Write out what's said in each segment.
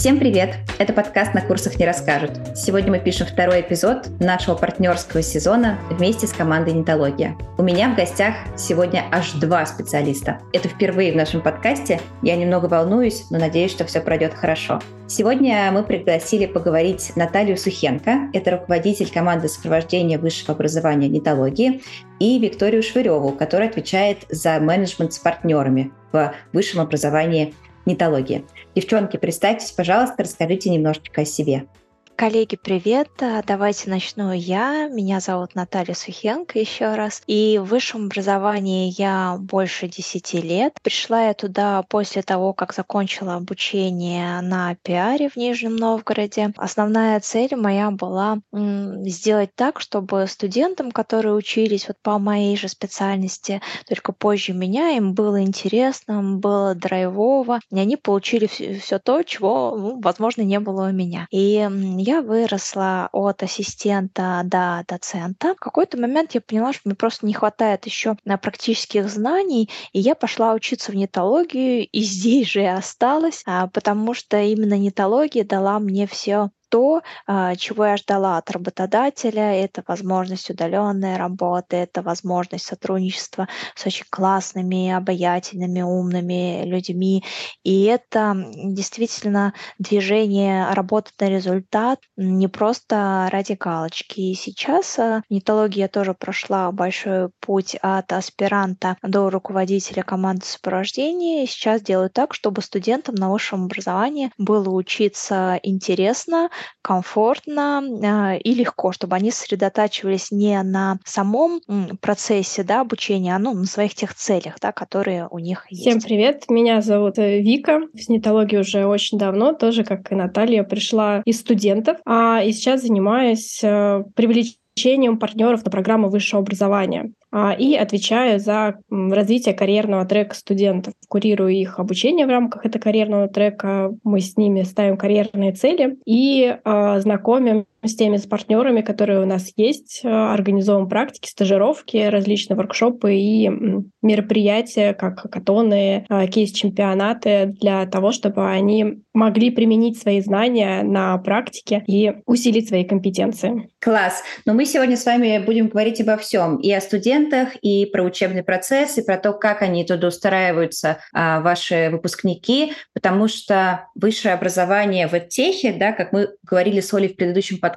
Всем привет! Это подкаст «На курсах не расскажут». Сегодня мы пишем второй эпизод нашего партнерского сезона вместе с командой «Нитология». У меня в гостях сегодня аж два специалиста. Это впервые в нашем подкасте. Я немного волнуюсь, но надеюсь, что все пройдет хорошо. Сегодня мы пригласили поговорить Наталью Сухенко. Это руководитель команды сопровождения высшего образования «Нитологии» и Викторию Швыреву, которая отвечает за менеджмент с партнерами в высшем образовании нитологии. Девчонки, представьтесь, пожалуйста, расскажите немножечко о себе. Коллеги, привет! А, давайте начну я. Меня зовут Наталья Сухенко еще раз. И в высшем образовании я больше 10 лет. Пришла я туда после того, как закончила обучение на пиаре в Нижнем Новгороде. Основная цель моя была сделать так, чтобы студентам, которые учились вот по моей же специальности, только позже меня, им было интересно, им было драйвово, и они получили все то, чего, ну, возможно, не было у меня. И я я выросла от ассистента до доцента. В какой-то момент я поняла, что мне просто не хватает еще на практических знаний, и я пошла учиться в нетологию, и здесь же и осталась, а, потому что именно нетология дала мне все то, а, чего я ждала от работодателя. Это возможность удаленной работы, это возможность сотрудничества с очень классными, обаятельными, умными людьми. И это действительно движение работать на результат не просто ради галочки. И сейчас в нетологии я тоже прошла большой путь от аспиранта до руководителя команды сопровождения. И сейчас делаю так, чтобы студентам на высшем образовании было учиться интересно, комфортно э, и легко, чтобы они сосредотачивались не на самом процессе да, обучения, а ну, на своих тех целях, да, которые у них есть. Всем привет, меня зовут э, Вика, в снитологии уже очень давно, тоже как и Наталья, пришла из студентов, а и сейчас занимаюсь э, привлечением партнеров на программу высшего образования. А, и отвечаю за развитие карьерного трека студентов. Курирую их обучение в рамках этого карьерного трека. Мы с ними ставим карьерные цели и э, знакомим с теми с партнерами, которые у нас есть, а, организовываем практики, стажировки, различные воркшопы и мероприятия, как хакатоны, кейс-чемпионаты для того, чтобы они могли применить свои знания на практике и усилить свои компетенции. Класс. Но мы сегодня с вами будем говорить обо всем. И о студентах, студентах, и про учебный процесс, и про то, как они туда устраиваются, а, ваши выпускники, потому что высшее образование в техе, да, как мы говорили с Олей в предыдущем подкасте,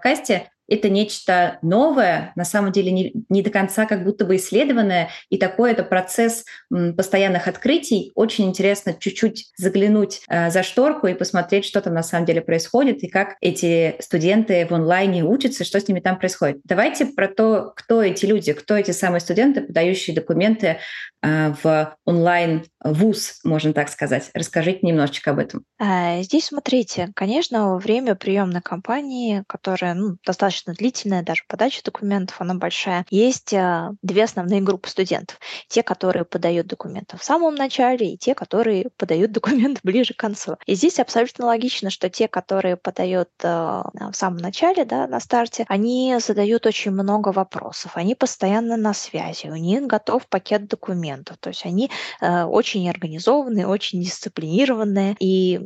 это нечто новое, на самом деле не, не до конца как будто бы исследованное, и такой это процесс постоянных открытий. Очень интересно чуть-чуть заглянуть э, за шторку и посмотреть, что там на самом деле происходит, и как эти студенты в онлайне учатся, что с ними там происходит. Давайте про то, кто эти люди, кто эти самые студенты, подающие документы в онлайн вуз, можно так сказать. Расскажите немножечко об этом. А, здесь смотрите, конечно, время приемной кампании, которая ну, достаточно длительная, даже подача документов, она большая, есть а, две основные группы студентов. Те, которые подают документы в самом начале, и те, которые подают документы ближе к концу. И здесь абсолютно логично, что те, которые подают а, в самом начале, да, на старте, они задают очень много вопросов, они постоянно на связи, у них готов пакет документов, то есть они очень очень организованные, очень дисциплинированные и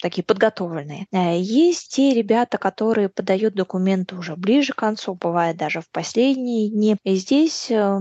такие подготовленные. Э, есть те ребята, которые подают документы уже ближе к концу, бывает даже в последние дни. И здесь э,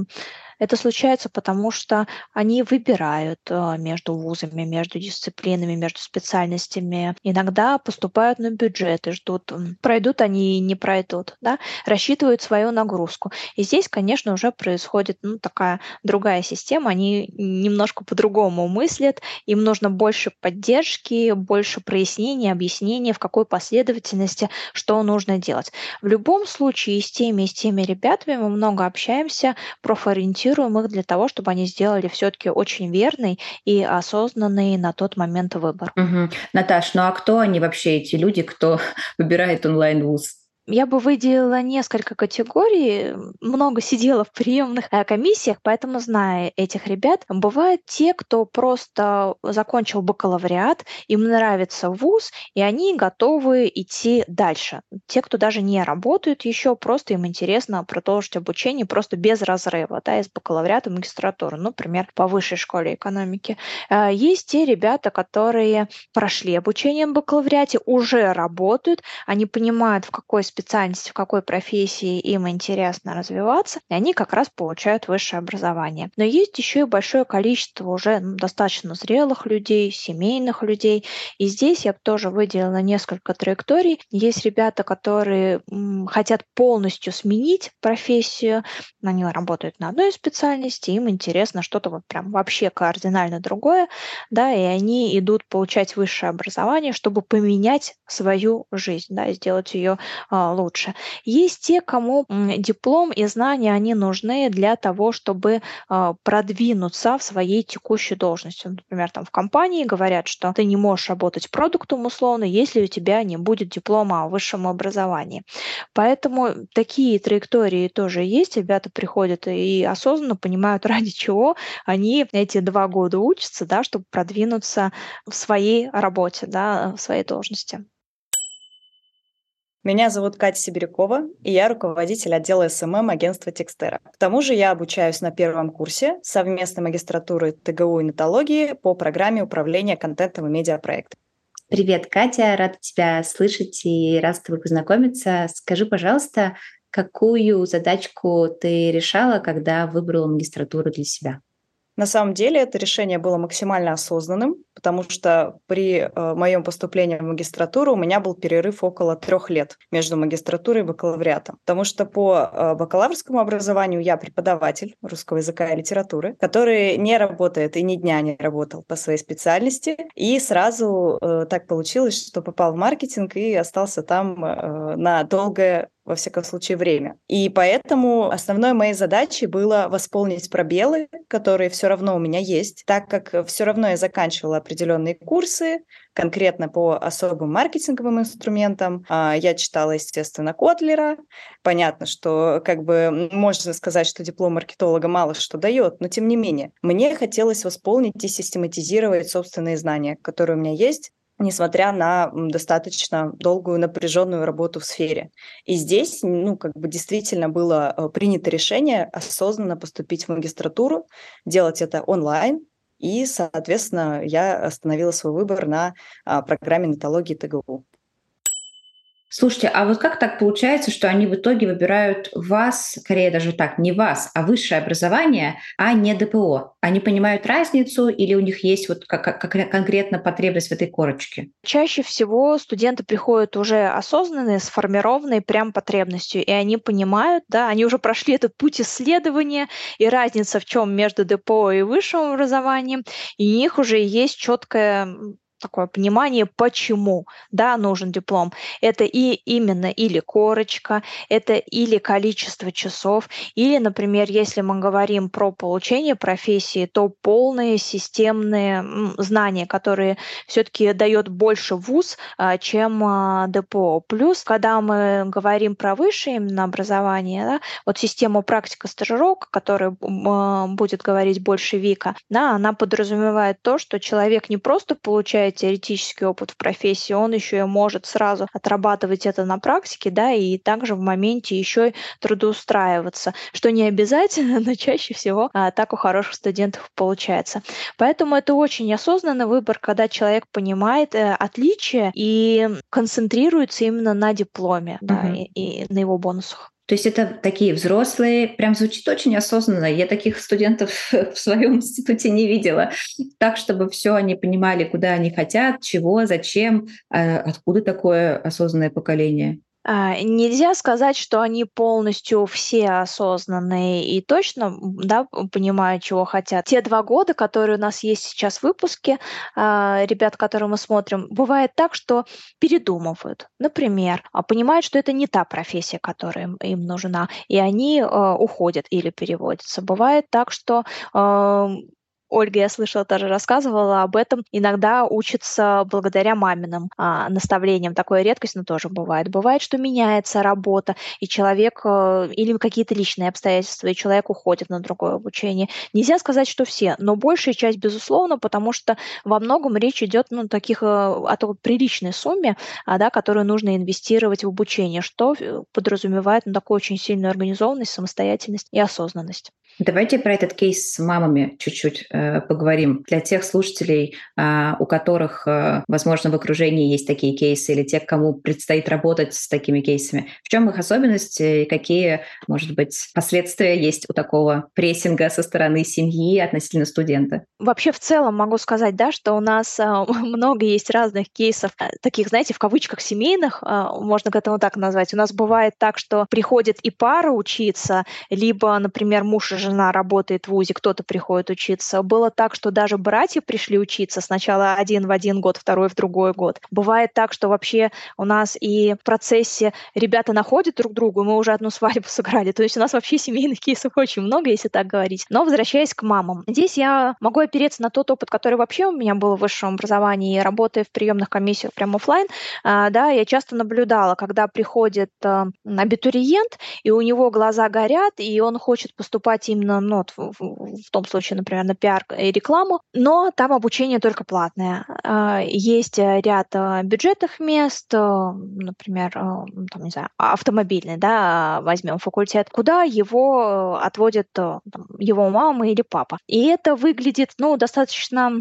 это случается потому, что они выбирают э, между вузами, между дисциплинами, между специальностями. Иногда поступают на бюджет и ждут, пройдут они и не пройдут, да? рассчитывают свою нагрузку. И здесь, конечно, уже происходит ну, такая другая система, они немножко по-другому мыслят, им нужно больше поддержки, больше прояснения, объяснения, в какой последовательности, что нужно делать. В любом случае, и с теми, и с теми ребятами мы много общаемся, профориентируем мотивируем их для того, чтобы они сделали все-таки очень верный и осознанный на тот момент выбор. Угу. Наташ, ну а кто они вообще, эти люди, кто выбирает онлайн-вуз? Я бы выделила несколько категорий. Много сидела в приемных э, комиссиях, поэтому знаю этих ребят. Бывают те, кто просто закончил бакалавриат, им нравится вуз, и они готовы идти дальше. Те, кто даже не работают еще, просто им интересно продолжить обучение просто без разрыва, да, из бакалавриата в магистратуру, например, по высшей школе экономики. Э, есть те ребята, которые прошли обучение в бакалавриате, уже работают, они понимают, в какой специальности, в какой профессии им интересно развиваться, и они как раз получают высшее образование. Но есть еще и большое количество уже ну, достаточно зрелых людей, семейных людей. И здесь я бы тоже выделила несколько траекторий. Есть ребята, которые хотят полностью сменить профессию, они работают на одной специальности, им интересно что-то вот прям вообще кардинально другое, да, и они идут получать высшее образование, чтобы поменять свою жизнь, да, сделать ее лучше. Есть те, кому диплом и знания, они нужны для того, чтобы а, продвинуться в своей текущей должности. Например, там в компании говорят, что ты не можешь работать продуктом условно, если у тебя не будет диплома о высшем образовании. Поэтому такие траектории тоже есть. Ребята приходят и осознанно понимают, ради чего они эти два года учатся, да, чтобы продвинуться в своей работе, да, в своей должности. Меня зовут Катя Сибирякова, и я руководитель отдела SMM агентства Текстерра. К тому же я обучаюсь на первом курсе совместной магистратуры ТГУ и Нетологии по программе управления контентом и медиапроектом. Привет, Катя, рада тебя слышать и рад с тобой познакомиться. Скажи, пожалуйста, какую задачку ты решала, когда выбрала магистратуру для себя? На самом деле это решение было максимально осознанным, потому что при э, моем поступлении в магистратуру у меня был перерыв около трех лет между магистратурой и бакалавриатом. Потому что по э, бакалаврскому образованию я преподаватель русского языка и литературы, который не работает и ни дня не работал по своей специальности. И сразу э, так получилось, что попал в маркетинг и остался там э, на долгое во всяком случае, время. И поэтому основной моей задачей было восполнить пробелы, которые все равно у меня есть, так как все равно я заканчивала определенные курсы, конкретно по особым маркетинговым инструментам. А, я читала, естественно, Котлера. Понятно, что как бы можно сказать, что диплом маркетолога мало что дает, но тем не менее, мне хотелось восполнить и систематизировать собственные знания, которые у меня есть, несмотря на достаточно долгую напряженную работу в сфере. И здесь, ну, как бы действительно было э, принято решение осознанно поступить в магистратуру, делать это онлайн, и, соответственно, я остановила свой выбор на а, программе нетологии ТГУ. Слушайте, а вот как так получается, что они в итоге выбирают вас, скорее даже так, не вас, а высшее образование, а не ДПО? Они понимают разницу или у них есть вот как, как конкретно потребность в этой корочке? Чаще всего студенты приходят уже осознанные, сформированные прям потребностью, и они понимают, да, они уже прошли этот путь исследования, и разница в чем между ДПО и высшим образованием, и у них уже есть четкая такое понимание, почему да, нужен диплом. Это и именно или корочка, это или количество часов, или, например, если мы говорим про получение профессии, то полные системные знания, которые все-таки дает больше вуз, а, чем а, ДПО. Плюс, когда мы говорим про высшее именно образование, да, вот система практика стажировок, которая а, будет говорить больше Вика, да, она подразумевает то, что человек не просто получает теоретический опыт в профессии, он еще и может сразу отрабатывать это на практике, да, и также в моменте еще и трудоустраиваться, что не обязательно, но чаще всего а, так у хороших студентов получается. Поэтому это очень осознанный выбор, когда человек понимает э, отличия и концентрируется именно на дипломе, угу. да, и, и на его бонусах. То есть это такие взрослые, прям звучит очень осознанно. Я таких студентов в своем институте не видела. Так, чтобы все они понимали, куда они хотят, чего, зачем, а откуда такое осознанное поколение. А, нельзя сказать, что они полностью все осознанные и точно да, понимают, чего хотят. Те два года, которые у нас есть сейчас в выпуске, а, ребят, которые мы смотрим, бывает так, что передумывают. Например, а, понимают, что это не та профессия, которая им, им нужна, и они уходят или переводятся. Бывает так, что Ольга, я слышала, тоже рассказывала об этом, иногда учатся благодаря маминым а, наставлениям. Такое редкость, но тоже бывает. Бывает, что меняется работа, и человек, э, или какие-то личные обстоятельства, и человек уходит на другое обучение. Нельзя сказать, что все, но большая часть, безусловно, потому что во многом речь идет ну, таких, э, о такой приличной сумме, а, да, которую нужно инвестировать в обучение, что э, подразумевает ну, такую очень сильную организованность, самостоятельность и осознанность. Давайте про этот кейс с мамами чуть-чуть э, поговорим. Для тех слушателей, э, у которых, э, возможно, в окружении есть такие кейсы, или тех, кому предстоит работать с такими кейсами, в чем их особенности и какие, может быть, последствия есть у такого прессинга со стороны семьи относительно студента? Вообще, в целом могу сказать, да, что у нас э, много есть разных кейсов, э, таких, знаете, в кавычках семейных, э, можно к этому так назвать. У нас бывает так, что приходит и пара учиться, либо, например, муж и жена работает в ВУЗе, кто-то приходит учиться. Было так, что даже братья пришли учиться. Сначала один в один год, второй в другой год. Бывает так, что вообще у нас и в процессе ребята находят друг друга, и мы уже одну свадьбу сыграли. То есть у нас вообще семейных кейсов очень много, если так говорить. Но возвращаясь к мамам. Здесь я могу опереться на тот опыт, который вообще у меня был в высшем образовании, работая в приемных комиссиях прямо офлайн, а, да, я часто наблюдала, когда приходит а, абитуриент, и у него глаза горят, и он хочет поступать именно ну, в, в том случае, например, на пиар и рекламу, но там обучение только платное. А, есть ряд а, бюджетных мест, а, например, там, не знаю, автомобильный, да, возьмем факультет, куда его отводят там, его мама или папа. И это выглядит, ну, достаточно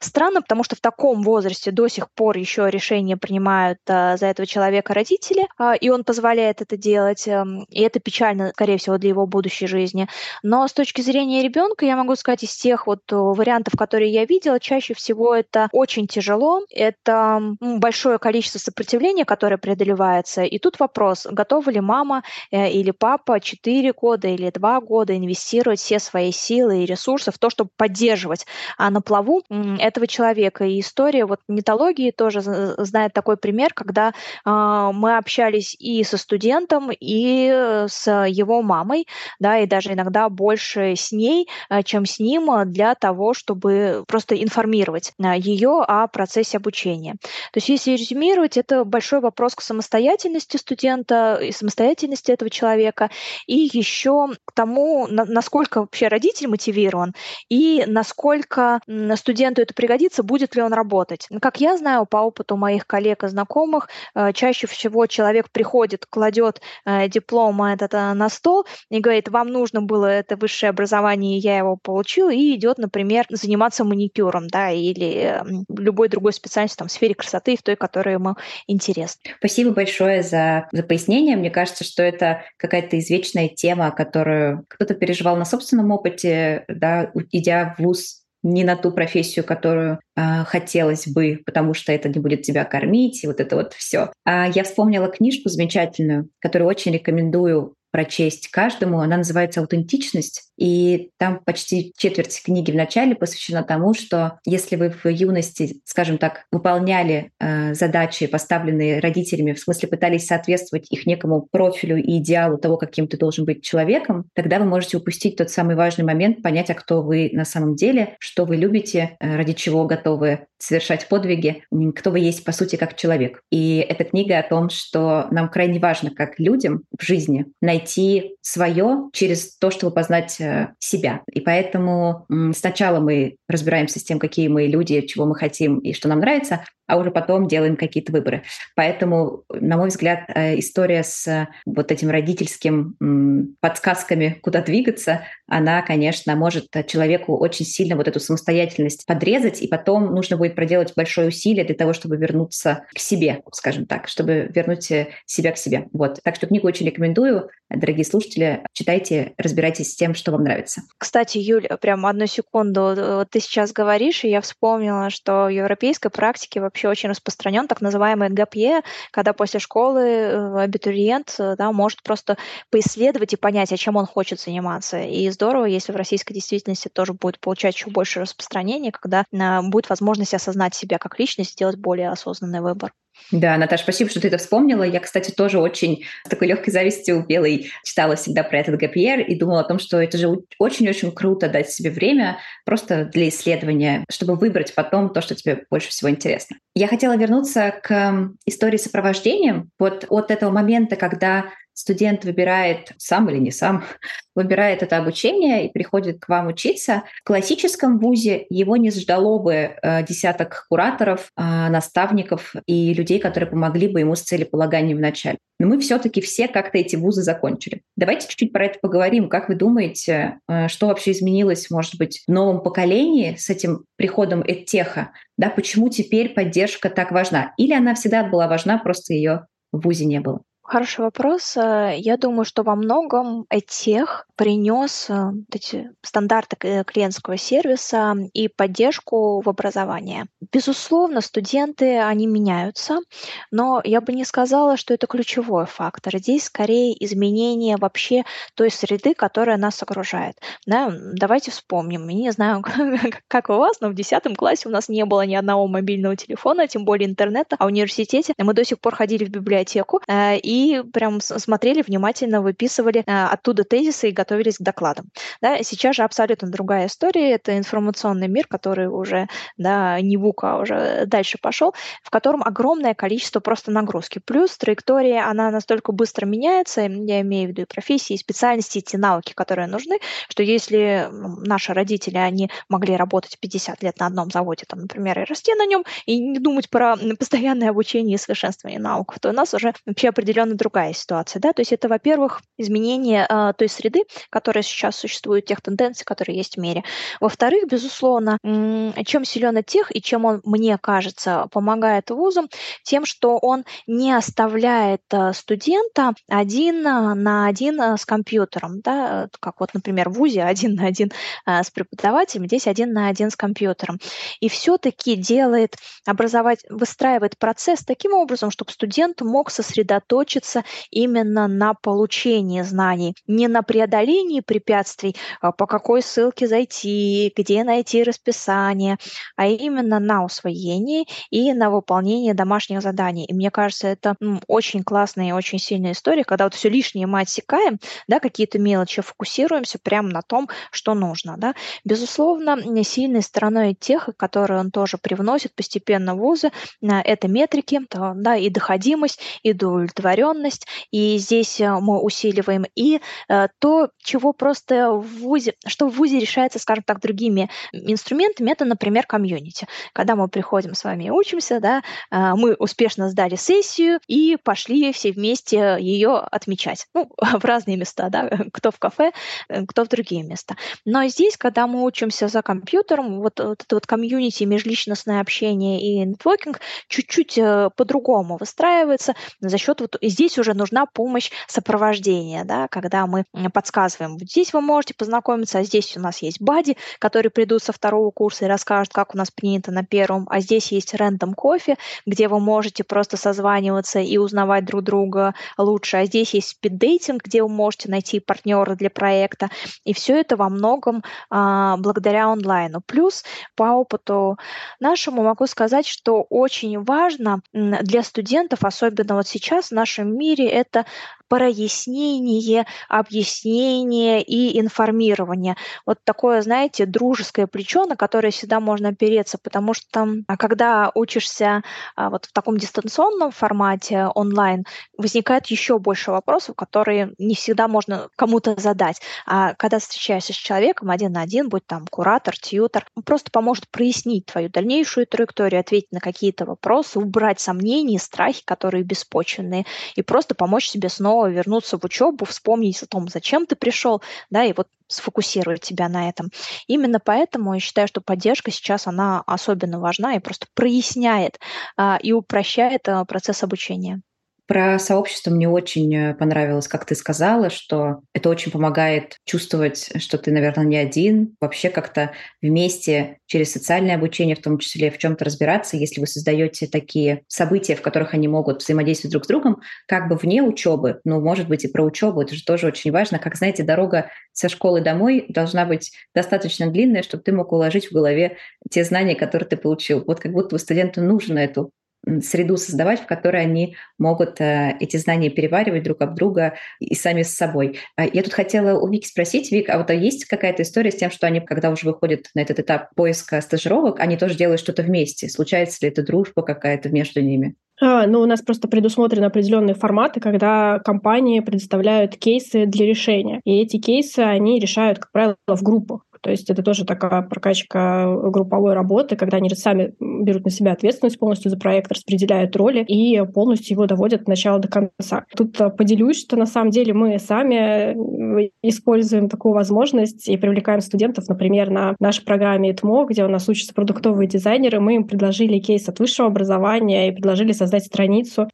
Странно, потому что в таком возрасте до сих пор еще решения принимают а, за этого человека родители, а, и он позволяет это делать, а, и это печально, скорее всего, для его будущей жизни. Но с точки зрения ребенка, я могу сказать, из тех вот вариантов, которые я видела, чаще всего это очень тяжело, это большое количество сопротивления, которое преодолевается, и тут вопрос, готова ли мама э, или папа 4 года или 2 года инвестировать все свои силы и ресурсы в то, чтобы поддерживать а на плаву этого человека. И история вот нетологии тоже знает такой пример, когда э, мы общались и со студентом, и с его мамой, да, и даже иногда больше с ней, э, чем с ним, для того, чтобы просто информировать э, ее о процессе обучения. То есть, если резюмировать, это большой вопрос к самостоятельности студента и самостоятельности этого человека, и еще к тому, на, насколько вообще родитель мотивирован, и насколько студент студенту это пригодится, будет ли он работать. Как я знаю по опыту моих коллег и знакомых, э, чаще всего человек приходит, кладет э, диплом этот э, на стол и говорит, вам нужно было это высшее образование, я его получил, и идет, например, заниматься маникюром, да, или любой другой специальностью там, в сфере красоты, в той, которая ему интересна. Спасибо большое за, за пояснение. Мне кажется, что это какая-то извечная тема, которую кто-то переживал на собственном опыте, да, идя в ВУЗ не на ту профессию, которую э, хотелось бы, потому что это не будет тебя кормить, и вот это вот все. А я вспомнила книжку замечательную, которую очень рекомендую прочесть каждому. Она называется «Аутентичность». И там почти четверть книги в начале посвящена тому, что если вы в юности, скажем так, выполняли э, задачи, поставленные родителями, в смысле пытались соответствовать их некому профилю и идеалу того, каким ты должен быть человеком, тогда вы можете упустить тот самый важный момент, понять, а кто вы на самом деле, что вы любите, э, ради чего готовы совершать подвиги, кто вы есть по сути как человек. И эта книга о том, что нам крайне важно как людям в жизни найти свое через то, чтобы познать себя. И поэтому сначала мы разбираемся с тем, какие мы люди, чего мы хотим и что нам нравится, а уже потом делаем какие-то выборы. Поэтому, на мой взгляд, э, история с э, вот этим родительским подсказками, куда двигаться, она, конечно, может человеку очень сильно вот эту самостоятельность подрезать, и потом нужно будет проделать большое усилие для того, чтобы вернуться к себе, скажем так, чтобы вернуть э, себя к себе. Вот. Так что книгу очень рекомендую. Дорогие слушатели, читайте, разбирайтесь с тем, что вам нравится. Кстати, Юль, прям одну секунду. Ты сейчас говоришь, и я вспомнила, что в европейской практике вообще вообще очень распространен, так называемый ГАПЕ, когда после школы э, абитуриент э, да, может просто поисследовать и понять, о чем он хочет заниматься. И здорово, если в российской действительности тоже будет получать еще больше распространения, когда э, будет возможность осознать себя как личность, сделать более осознанный выбор. Да, Наташа, спасибо, что ты это вспомнила. Я, кстати, тоже очень с такой легкой завистью белой читала всегда про этот ГПР и думала о том, что это же очень-очень круто дать себе время просто для исследования, чтобы выбрать потом то, что тебе больше всего интересно. Я хотела вернуться к истории сопровождения. Вот от этого момента, когда студент выбирает сам или не сам, выбирает это обучение и приходит к вам учиться. В классическом вузе его не ждало бы э, десяток кураторов, э, наставников и людей, которые помогли бы ему с целеполаганием в начале. Но мы все-таки все как-то эти вузы закончили. Давайте чуть-чуть про это поговорим. Как вы думаете, э, что вообще изменилось, может быть, в новом поколении с этим приходом эдтеха? Да, почему теперь поддержка так важна? Или она всегда была важна, просто ее в ВУЗе не было? Хороший вопрос. Э, я думаю, что во многом этих принес э, эти стандарты клиентского сервиса и поддержку в образовании. Безусловно, студенты, они меняются, но я бы не сказала, что это ключевой фактор. Здесь скорее изменение вообще той среды, которая нас окружает. Да, давайте вспомним. Я не знаю, как у вас, но в 10 классе у нас не было ни одного мобильного телефона, тем более интернета, а в университете мы до сих пор ходили в библиотеку э, и прям смотрели внимательно, выписывали оттуда тезисы и готовились к докладам. Да, сейчас же абсолютно другая история. Это информационный мир, который уже да, не ВУК, а уже дальше пошел, в котором огромное количество просто нагрузки. Плюс траектория, она настолько быстро меняется, я имею в виду и профессии, и специальности, и те навыки, которые нужны, что если наши родители, они могли работать 50 лет на одном заводе, там, например, и расти на нем, и не думать про постоянное обучение и совершенствование наук, то у нас уже вообще определенно другая ситуация. Да? То есть это, во-первых, изменение э, той среды, которая сейчас существует, тех тенденций, которые есть в мире. Во-вторых, безусловно, чем силен тех и чем он, мне кажется, помогает вузам, тем, что он не оставляет э, студента один э, на один с компьютером, да, как вот, например, в ВУЗе один на один с преподавателем, здесь один на один с компьютером. И все-таки делает, образовать, выстраивает процесс таким образом, чтобы студент мог сосредоточиться именно на получении знаний, не на преодолении препятствий, а по какой ссылке зайти, где найти расписание, а именно на усвоении и на выполнение домашних заданий. И мне кажется, это очень классная и очень сильная история, когда вот все лишнее мы отсекаем, да, какие-то мелочи, фокусируемся прямо на том, что нужно. Да. Безусловно, сильной стороной тех, которые он тоже привносит постепенно в вузы, а, это метрики, да, и доходимость, и удовлетворенность, и здесь э, мы усиливаем и э, то, чего просто в ВУЗе, что в ВУЗе решается, скажем так, другими инструментами, это, например, комьюнити. Когда мы приходим с вами и учимся, да, э, мы успешно сдали сессию и пошли все вместе ее отмечать. Ну, в разные места, да, кто в кафе, кто в другие места. Но здесь, когда мы учимся за компьютером, вот, вот это вот комьюнити, межличностное общение и нетворкинг чуть-чуть по-другому выстраивается за счет вот здесь уже нужна помощь сопровождения, да, когда мы подсказываем, вот здесь вы можете познакомиться, а здесь у нас есть бади, которые придут со второго курса и расскажут, как у нас принято на первом, а здесь есть рандом кофе, где вы можете просто созваниваться и узнавать друг друга лучше, а здесь есть спиддейтинг, где вы можете найти партнера для проекта, и все это во многом а, благодаря онлайну. Плюс по опыту нашему могу сказать, что очень важно для студентов, особенно вот сейчас в нашем мире, это прояснение, объяснение и информирование. Вот такое, знаете, дружеское плечо, на которое всегда можно опереться, потому что а, когда учишься а, вот в таком дистанционном формате онлайн, возникает еще больше вопросов, которые не всегда можно кому-то задать. А когда встречаешься с человеком один на один, будь там куратор, тьютер, он просто поможет прояснить твою дальнейшую траекторию, ответить на какие-то вопросы, убрать сомнения, страхи, которые беспочвенные, и просто помочь себе снова снова вернуться в учебу, вспомнить о том, зачем ты пришел, да, и вот сфокусировать тебя на этом. Именно поэтому я считаю, что поддержка сейчас, она особенно важна и просто проясняет а, и упрощает а, процесс обучения. Про сообщество мне очень э, понравилось, как ты сказала, что это очень помогает чувствовать, что ты, наверное, не один, вообще как-то вместе через социальное обучение, в том числе в чем-то разбираться, если вы создаете такие события, в которых они могут взаимодействовать друг с другом, как бы вне учебы, ну, может быть, и про учебу, это же тоже очень важно. Как знаете, дорога со школы домой должна быть достаточно длинная, чтобы ты мог уложить в голове те знания, которые ты получил. Вот как будто бы студенту нужно эту среду создавать, в которой они могут э, эти знания переваривать друг об друга и сами с собой. А я тут хотела у Вики спросить, Вик, а вот есть какая-то история с тем, что они, когда уже выходят на этот этап поиска стажировок, они тоже делают что-то вместе? Случается ли это дружба какая-то между ними? А, ну, у нас просто предусмотрены определенные форматы, когда компании предоставляют кейсы для решения. И эти кейсы они решают, как правило, в группах. То есть это тоже такая прокачка групповой работы, когда они сами берут на себя ответственность полностью за проект, распределяют роли и полностью его доводят от начала до конца. Тут э, поделюсь, что на самом деле мы сами э, используем такую возможность и привлекаем студентов, например, на нашей программе ИТМО, где у нас учатся продуктовые дизайнеры, мы им предложили кейс от высшего образования и предложили создать страницу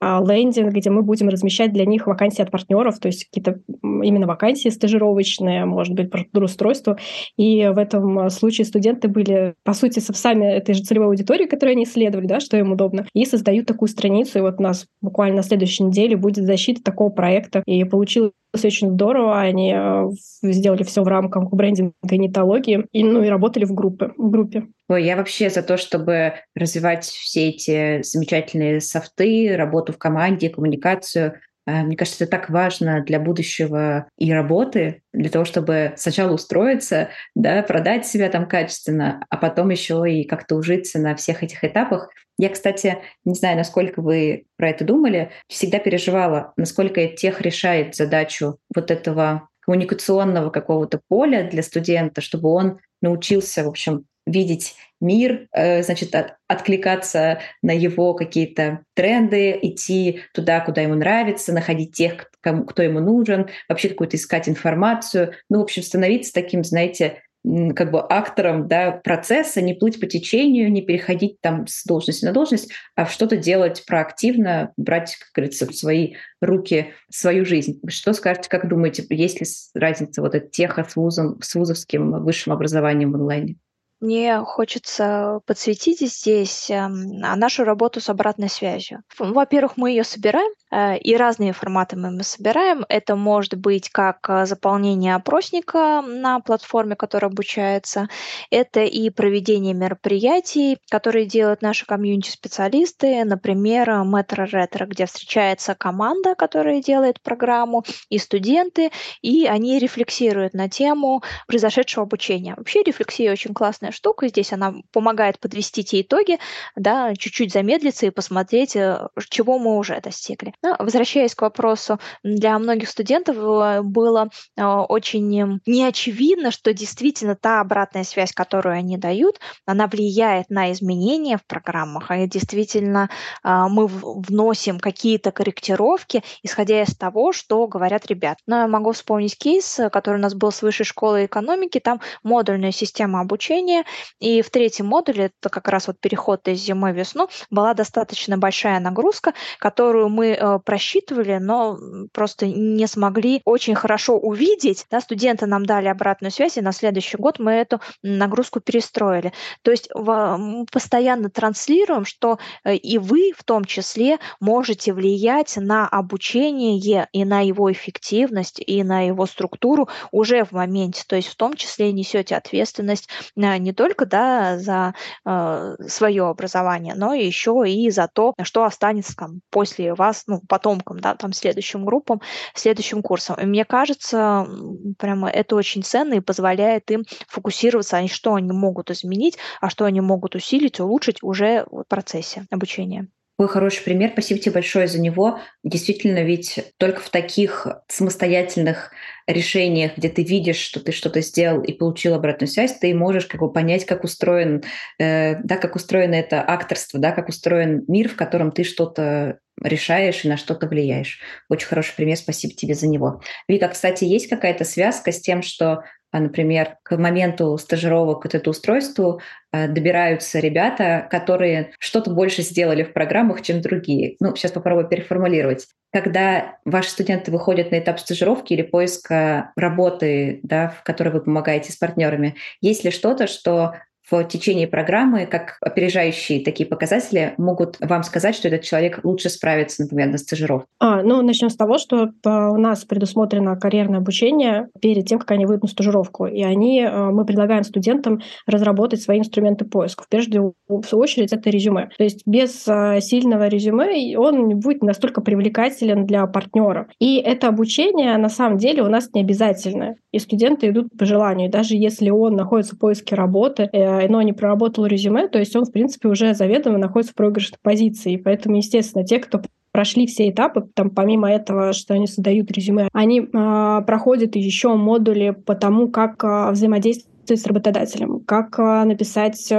лендинг, где мы будем размещать для них вакансии от партнеров, то есть какие-то именно вакансии стажировочные, может быть, трудоустройство. И в этом случае студенты были, по сути, сами этой же целевой аудитории, которую они исследовали, да, что им удобно, и создают такую страницу. И вот у нас буквально на следующей неделе будет защита такого проекта. И получилось очень здорово. Они э, сделали все в рамках брендинга и нетологии, и, ну, и работали в, группе, в группе. Ой, я вообще за то, чтобы развивать все эти замечательные софты, работу в команде, коммуникацию. Э, мне кажется, это так важно для будущего и работы, для того, чтобы сначала устроиться, да, продать себя там качественно, а потом еще и как-то ужиться на всех этих этапах. Я, кстати, не знаю, насколько вы про это думали, всегда переживала, насколько тех решает задачу вот этого коммуникационного какого-то поля для студента, чтобы он научился, в общем, видеть мир, э, значит, от, откликаться на его какие-то тренды, идти туда, куда ему нравится, находить тех, кому, кто ему нужен, вообще какую-то искать информацию. Ну, в общем, становиться таким, знаете, как бы актором да, процесса, не плыть по течению, не переходить там с должности на должность, а что-то делать проактивно, брать, как говорится, в свои руки свою жизнь. Что скажете, как думаете, есть ли разница вот эта теха с, вузом, с вузовским высшим образованием в онлайне? Мне хочется подсветить здесь эм, а, нашу работу с обратной связью. Во-первых, мы ее собираем, э, и разные форматы мы собираем. Это может быть как э, заполнение опросника на платформе, которая обучается. Это и проведение мероприятий, которые делают наши комьюнити-специалисты. Например, Метро Ретро, где встречается команда, которая делает программу, и студенты, и они рефлексируют на тему произошедшего обучения. Вообще рефлексия очень классная классная штука. Здесь она помогает подвести те итоги, да, чуть-чуть замедлиться и посмотреть, э, чего мы уже достигли. Но, возвращаясь к вопросу, для многих студентов э, было э, очень неочевидно, что действительно та обратная связь, которую они дают, она влияет на изменения в программах, и действительно мы вносим какие-то корректировки, исходя из того, что говорят ребят. Но я могу вспомнить кейс, который у нас был с высшей школы экономики, там модульная система обучения, обучения. И в третьем модуле, это как раз вот переход из зимы в весну, была достаточно большая нагрузка, которую мы э, просчитывали, но просто не смогли очень хорошо увидеть. Да, студенты нам дали обратную связь, и на следующий год мы эту нагрузку перестроили. То есть мы постоянно транслируем, что э, и вы в том числе можете влиять на обучение и на его эффективность, и на его структуру уже в моменте. То есть в том числе несете ответственность э, не только да, за э, свое образование, но еще и за то, что останется там, после вас, ну, потомкам, да, там, следующим группам, следующим курсом. И мне кажется, прямо это очень ценно и позволяет им фокусироваться, на что они могут изменить, а что они могут усилить, улучшить уже в процессе обучения. Какой хороший пример. Спасибо тебе большое за него. Действительно, ведь только в таких самостоятельных решениях, где ты видишь, что ты что-то сделал и получил обратную связь, ты можешь как бы понять, как устроен, э, да, как устроено это акторство, да, как устроен мир, в котором ты что-то решаешь и на что-то влияешь. Очень хороший пример, спасибо тебе за него. Вика, кстати, есть какая-то связка с тем, что например, к моменту стажировок к этому устройству а, добираются ребята, которые что-то больше сделали в программах, чем другие. Ну, сейчас попробую переформулировать. Когда ваши студенты выходят на этап стажировки или поиска работы, да, в которой вы помогаете с партнерами, есть ли что-то, что в течение программы, как опережающие такие показатели, могут вам сказать, что этот человек лучше справится, например, на стажировке? А, ну, начнем с того, что у нас предусмотрено карьерное обучение перед тем, как они выйдут на стажировку. И они, э, мы предлагаем студентам разработать свои инструменты поиска. В первую очередь это резюме. То есть без э, сильного резюме он не будет настолько привлекателен для партнера. И это обучение на самом деле у нас не обязательное. И студенты идут по желанию. Даже если он находится в поиске работы, э, но не проработал резюме, то есть он, в принципе, уже заведомо находится в проигрышной позиции. Поэтому, естественно, те, кто прошли все этапы, там помимо этого, что они создают резюме, они э, проходят еще модули по тому, как э, взаимодействовать с работодателем, как написать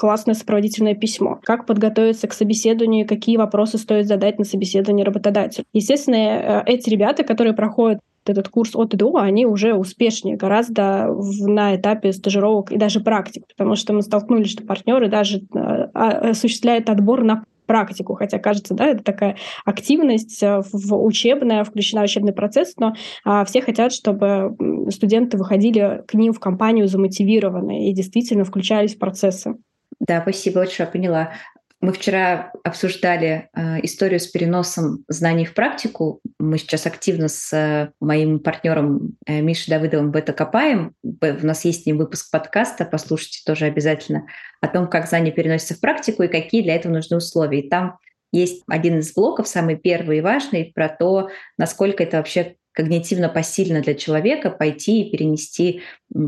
классное сопроводительное письмо, как подготовиться к собеседованию, какие вопросы стоит задать на собеседовании работодателю. Естественно, эти ребята, которые проходят этот курс от и до, они уже успешнее гораздо в, на этапе стажировок и даже практик, потому что мы столкнулись, что партнеры даже а, осуществляют отбор на практику, хотя кажется, да, это такая активность э, в учебная, включена в учебный процесс, но а, все хотят, чтобы студенты выходили к ним в компанию замотивированные и действительно включались в процессы. Да, спасибо большое, поняла. Мы вчера обсуждали э, историю с переносом знаний в практику. Мы сейчас активно с э, моим партнером э, Мишей Давыдовым в это копаем. У нас есть с ним выпуск подкаста, послушайте тоже обязательно, о том, как знания переносятся в практику и какие для этого нужны условия. И там есть один из блоков, самый первый и важный, про то, насколько это вообще когнитивно посильно для человека пойти и перенести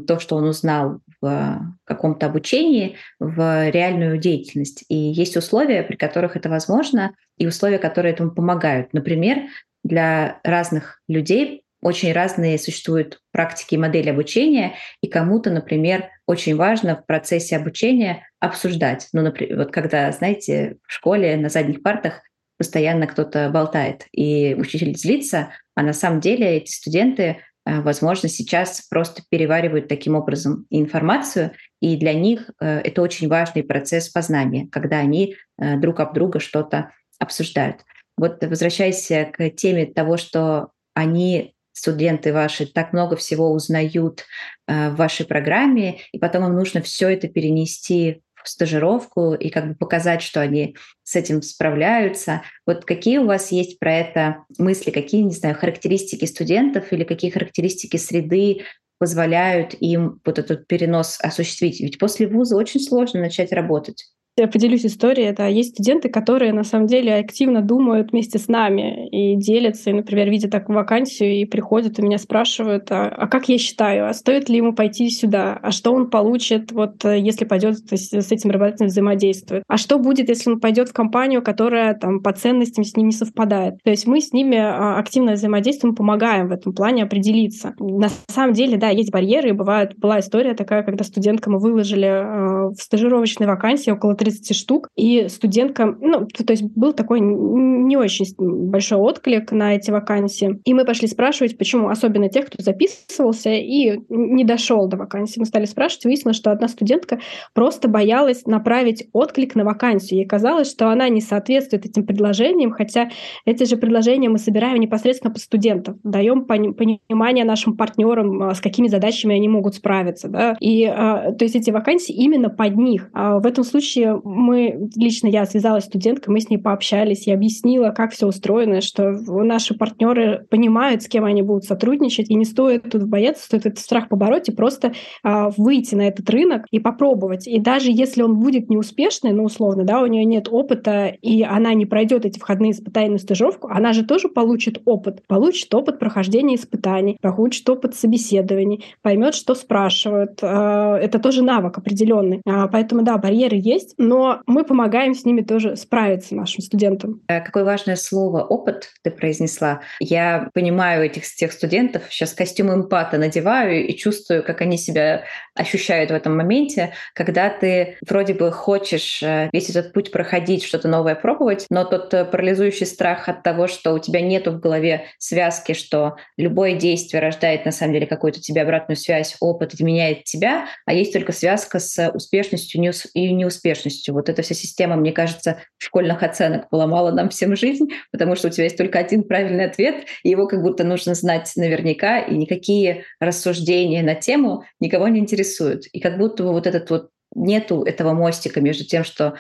то, что он узнал в каком-то обучении, в реальную деятельность. И есть условия, при которых это возможно, и условия, которые этому помогают. Например, для разных людей очень разные существуют практики и модели обучения, и кому-то, например, очень важно в процессе обучения обсуждать. Ну, например, вот когда, знаете, в школе на задних партах постоянно кто-то болтает, и учитель злится, а на самом деле эти студенты, возможно, сейчас просто переваривают таким образом информацию, и для них э, это очень важный процесс познания, когда они э, друг об друга что-то обсуждают. Вот возвращаясь к теме того, что они студенты ваши так много всего узнают в вашей программе, и потом им нужно все это перенести стажировку и как бы показать, что они с этим справляются. Вот какие у вас есть про это мысли, какие, не знаю, характеристики студентов или какие характеристики среды позволяют им вот этот перенос осуществить? Ведь после вуза очень сложно начать работать. Я поделюсь историей. Это есть студенты, которые на самом деле активно думают вместе с нами и делятся, и, например, видят так вакансию и приходят и меня спрашивают, а, а как я считаю, а стоит ли ему пойти сюда, а что он получит, вот если пойдет с этим работодателем взаимодействует, а что будет, если он пойдет в компанию, которая там по ценностям с ним не совпадает. То есть мы с ними а, активно взаимодействуем, помогаем в этом плане определиться. На самом деле, да, есть барьеры, и бывает, была история такая, когда студентка мы выложили э, в стажировочной вакансии около 30 штук, и студентка, ну, то есть был такой не очень большой отклик на эти вакансии. И мы пошли спрашивать, почему, особенно тех, кто записывался и не дошел до вакансии. Мы стали спрашивать, выяснилось, что одна студентка просто боялась направить отклик на вакансию. Ей казалось, что она не соответствует этим предложениям, хотя эти же предложения мы собираем непосредственно по студентам, даем понимание нашим партнерам, а, с какими задачами они могут справиться. Да? И а, то есть эти вакансии именно под них. А в этом случае мы, лично я связалась с студенткой, мы с ней пообщались, и объяснила, как все устроено, что наши партнеры понимают, с кем они будут сотрудничать, и не стоит тут бояться, стоит этот страх побороть и просто а, выйти на этот рынок и попробовать. И даже если он будет неуспешный, ну, условно, да, у нее нет опыта, и она не пройдет эти входные испытания на стажировку, она же тоже получит опыт. Получит опыт прохождения испытаний, получит опыт собеседований, поймет, что спрашивают. А, это тоже навык определенный. А, поэтому, да, барьеры есть, но мы помогаем с ними тоже справиться нашим студентам. Э, какое важное слово «опыт» ты произнесла. Я понимаю этих тех студентов, сейчас костюм эмпата надеваю и чувствую, как они себя ощущают в этом моменте, когда ты вроде бы хочешь э, весь этот путь проходить, что-то новое пробовать, но тот э, парализующий страх от того, что у тебя нету в голове связки, что любое действие рождает на самом деле какую-то тебе обратную связь, опыт изменяет тебя, а есть только связка с успешностью и неуспешностью полностью. Вот эта вся система, мне кажется, школьных оценок поломала нам всем жизнь, потому что у тебя есть только один правильный ответ, и его как будто нужно знать наверняка, и никакие рассуждения на тему никого не интересуют. И как будто бы вот этот вот нету этого мостика между тем, что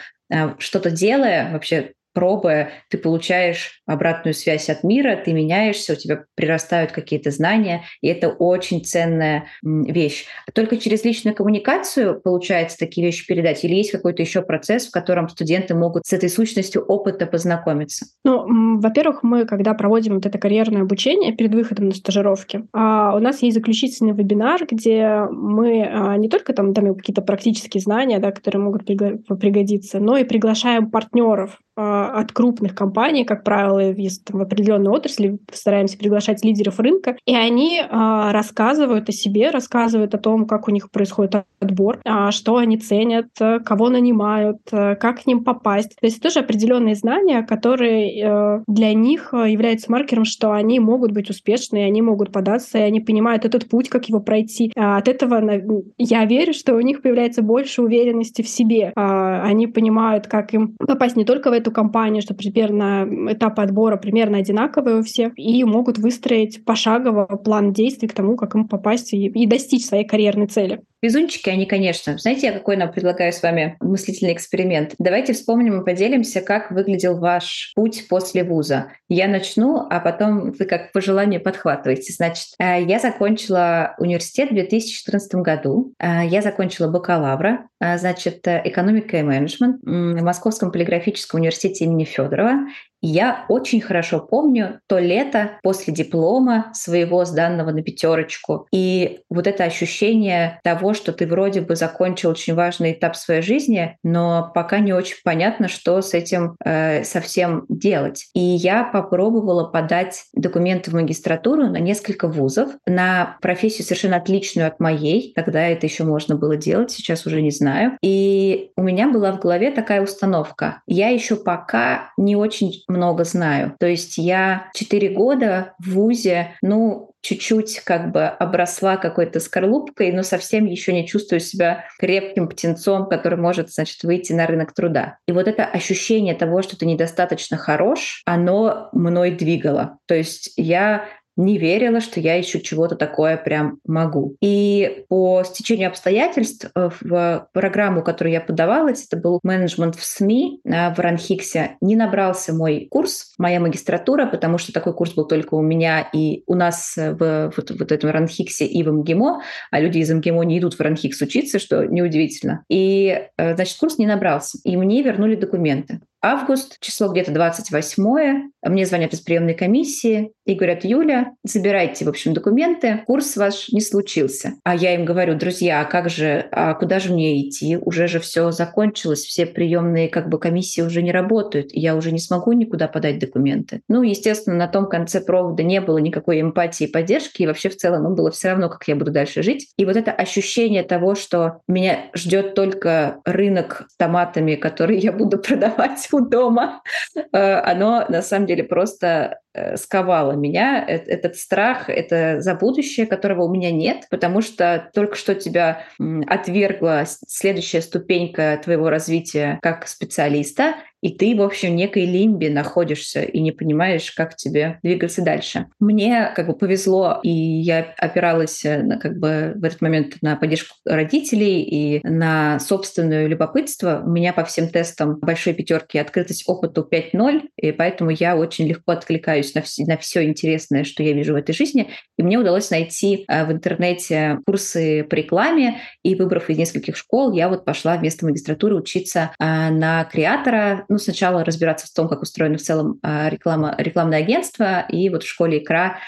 что-то делая, вообще пробуя, ты получаешь обратную связь от мира, ты меняешься, у тебя прирастают какие-то знания, и это очень ценная вещь. Только через личную коммуникацию получается такие вещи передать, или есть какой-то еще процесс, в котором студенты могут с этой сущностью опыта познакомиться? Ну, во-первых, мы, когда проводим вот это карьерное обучение перед выходом на стажировки, а, у нас есть заключительный вебинар, где мы а, не только там даем какие-то практические знания, да, которые могут пригодиться, но и приглашаем партнеров от крупных компаний, как правило, там, в определенной отрасли, стараемся приглашать лидеров рынка, и они а, рассказывают о себе, рассказывают о том, как у них происходит отбор, а, что они ценят, кого нанимают, а, как к ним попасть. То есть это тоже определенные знания, которые а, для них являются маркером, что они могут быть успешны, они могут податься, и они понимают этот путь, как его пройти. А от этого я верю, что у них появляется больше уверенности в себе. А, они понимают, как им попасть не только в эту компанию, что примерно этапы отбора примерно одинаковые у всех, и могут выстроить пошагово план действий к тому, как им попасть и, и достичь своей карьерной цели. Везунчики они, конечно. Знаете, я какой нам предлагаю с вами мыслительный эксперимент? Давайте вспомним и поделимся, как выглядел ваш путь после вуза. Я начну, а потом вы как по желанию подхватываете. Значит, э, я закончила университет в 2014 году. Э, я закончила бакалавра, э, значит, экономика и менеджмент в Московском полиграфическом университете имени Федорова. Я очень хорошо помню то лето после диплома своего сданного на пятерочку. И вот это ощущение того, что ты вроде бы закончил очень важный этап своей жизни, но пока не очень понятно, что с этим э, совсем делать. И я попробовала подать документы в магистратуру на несколько вузов, на профессию совершенно отличную от моей. Тогда это еще можно было делать, сейчас уже не знаю. И у меня была в голове такая установка. Я еще пока не очень много знаю. То есть я четыре года в ВУЗе, ну, чуть-чуть как бы обросла какой-то скорлупкой, но совсем еще не чувствую себя крепким птенцом, который может, значит, выйти на рынок труда. И вот это ощущение того, что ты недостаточно хорош, оно мной двигало. То есть я не верила, что я еще чего-то такое прям могу. И по стечению обстоятельств э, в программу, которую я подавалась, это был менеджмент в СМИ э, в Ранхиксе, не набрался мой курс, моя магистратура, потому что такой курс был только у меня и у нас в вот, вот этом Ранхиксе и в МГИМО, а люди из МГИМО не идут в Ранхикс учиться, что неудивительно. И, э, значит, курс не набрался, и мне вернули документы август, число где-то 28 мне звонят из приемной комиссии и говорят, Юля, забирайте, в общем, документы, курс ваш не случился. А я им говорю, друзья, а как же, а куда же мне идти? Уже же все закончилось, все приемные как бы комиссии уже не работают, и я уже не смогу никуда подать документы. Ну, естественно, на том конце провода не было никакой эмпатии и поддержки, и вообще в целом им было все равно, как я буду дальше жить. И вот это ощущение того, что меня ждет только рынок с томатами, который я буду продавать у дома, э, оно на самом деле просто сковало меня. Этот страх, это за будущее, которого у меня нет, потому что только что тебя отвергла следующая ступенька твоего развития как специалиста, и ты, в общем, в некой лимбе находишься и не понимаешь, как тебе двигаться дальше. Мне как бы повезло, и я опиралась э, на, как бы в этот момент на поддержку родителей и на собственное любопытство. У меня по всем тестам большой пятерки открытость опыту 5.0, и поэтому я очень легко откликаюсь на, все, на все интересное, что я вижу в этой жизни. И мне удалось найти э, в интернете курсы по рекламе, и выбрав из нескольких школ, я вот пошла вместо магистратуры учиться э, на креатора, ну, сначала разбираться в том, как устроено в целом а, реклама, рекламное агентство, и вот в школе «Икра»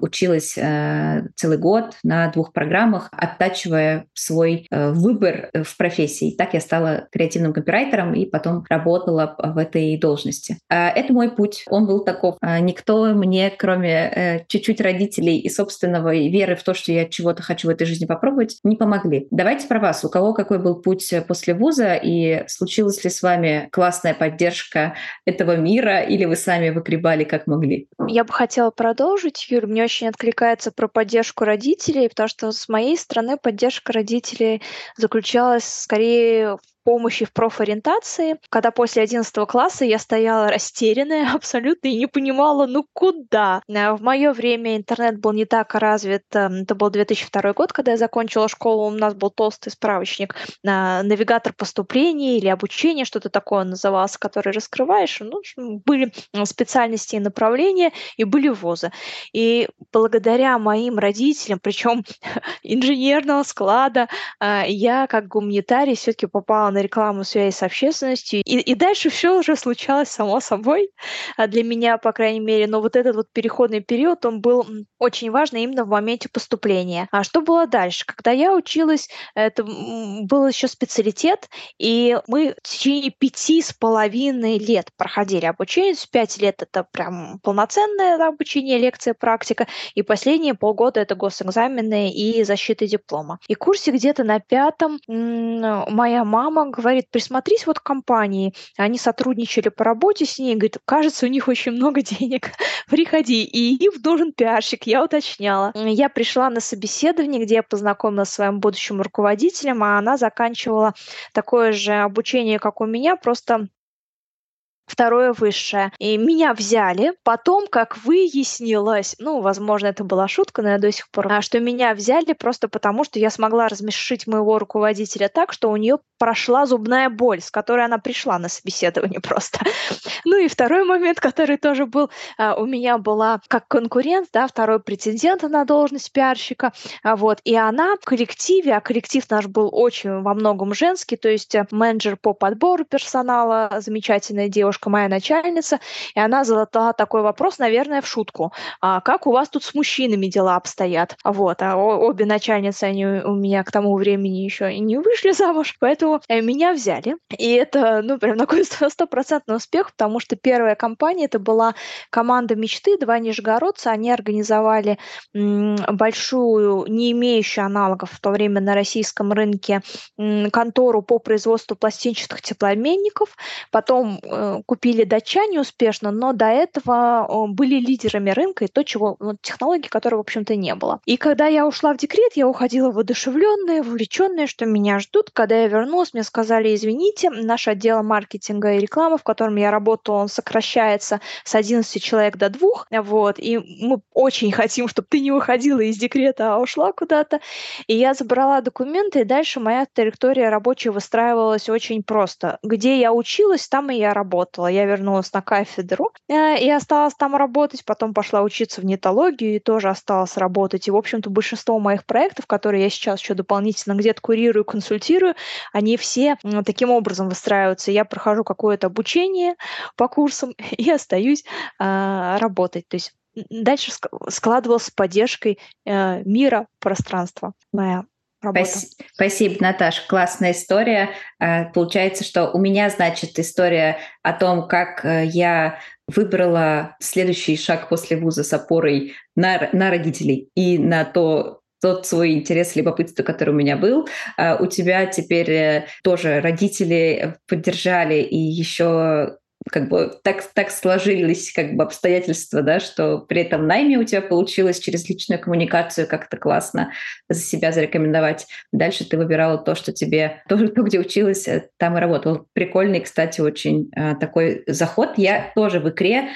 училась э, целый год на двух программах, оттачивая свой э, выбор в профессии. Так я стала креативным копирайтером и потом работала в этой должности. Это мой путь. Он был таков. А, никто мне, кроме э, чуть-чуть родителей и собственного веры в то, что я чего-то хочу в этой жизни попробовать, не помогли. Давайте про вас. У кого какой был путь после вуза и случилось ли с вами классная поддержка этого мира, или вы сами выгребали как могли? Я бы хотела продолжить, Юль. Мне очень откликается про поддержку родителей, потому что с моей стороны поддержка родителей заключалась скорее помощи в профориентации, когда после 11 класса я стояла растерянная абсолютно и не понимала, ну куда. Э, в мое время интернет был не так развит. Эм, это был 2002 год, когда я закончила школу, у нас был толстый справочник навигатор поступления или обучения, что-то такое назывался, который раскрываешь. Ну, были специальности и направления, и были вузы. И благодаря моим родителям, причем инженерного склада, э, я как гуманитарий все-таки попала на рекламу связи с общественностью. И, и дальше все уже случалось само собой а для меня, по крайней мере. Но вот этот вот переходный период, он был очень важный именно в моменте поступления. А что было дальше? Когда я училась, это был еще специалитет, и мы в течение пяти с половиной лет проходили обучение. Пять лет это прям полноценное обучение, лекция, практика. И последние полгода это госэкзамены и защита диплома. И курсе где-то на пятом моя мама говорит, присмотрись вот к компании. Они сотрудничали по работе с ней, говорит, кажется, у них очень много денег. Приходи. И им нужен пиарщик, я уточняла. Я пришла на собеседование, где я познакомилась с своим будущим руководителем, а она заканчивала такое же обучение, как у меня, просто второе высшее. И меня взяли. Потом, как выяснилось, ну, возможно, это была шутка, но я до сих пор, а, что меня взяли просто потому, что я смогла размешить моего руководителя так, что у нее прошла зубная боль, с которой она пришла на собеседование просто. Ну и второй момент, который тоже был, а, у меня была как конкурент, да, второй претендент на должность пиарщика, а, вот, и она в коллективе, а коллектив наш был очень во многом женский, то есть э, менеджер по подбору персонала, замечательная девушка, моя начальница, и она задала такой вопрос, наверное, в шутку, а как у вас тут с мужчинами дела обстоят? Вот, а обе начальницы, они у меня к тому времени еще не вышли замуж, поэтому э, меня взяли. И это, ну, прям такой стопроцентный успех, потому что первая компания, это была команда мечты, два нижегородца, они организовали большую, не имеющую аналогов в то время на российском рынке, контору по производству пластинчатых теплообменников. Потом э, купили датчане успешно, но до этого были лидерами рынка и то, чего, вот, технологий, которой, в общем-то, не было. И когда я ушла в декрет, я уходила воодушевленная, вовлеченная, что меня ждут. Когда я вернулась, мне сказали, извините, наш отдел маркетинга и рекламы, в котором я работала, он сокращается с 11 человек до двух, вот, и мы очень хотим, чтобы ты не уходила из декрета, а ушла куда-то. И я забрала документы, и дальше моя траектория рабочая выстраивалась очень просто. Где я училась, там и я работала. Я вернулась на кафедру э, и осталась там работать, потом пошла учиться в нетологию и тоже осталась работать. И, в общем-то, большинство моих проектов, которые я сейчас еще дополнительно где-то курирую, консультирую, они все таким образом выстраиваются. Я прохожу какое-то обучение по курсам и остаюсь э, работать. То есть дальше складывалась с поддержкой э, мира, пространства моя работа. Спасибо, Наташа. Классная история. А, получается, что у меня, значит, история о том, как э, я выбрала следующий шаг после вуза с опорой на, на родителей и на то, тот свой интерес, любопытство, который у меня был. А, у тебя теперь э, тоже родители поддержали и еще как бы так, так сложились как бы обстоятельства, да, что при этом найме у тебя получилось через личную коммуникацию как-то классно за себя зарекомендовать. Дальше ты выбирала то, что тебе, то, то где училась, э, там и работала. Прикольный, кстати, очень э, такой заход. Я тоже в икре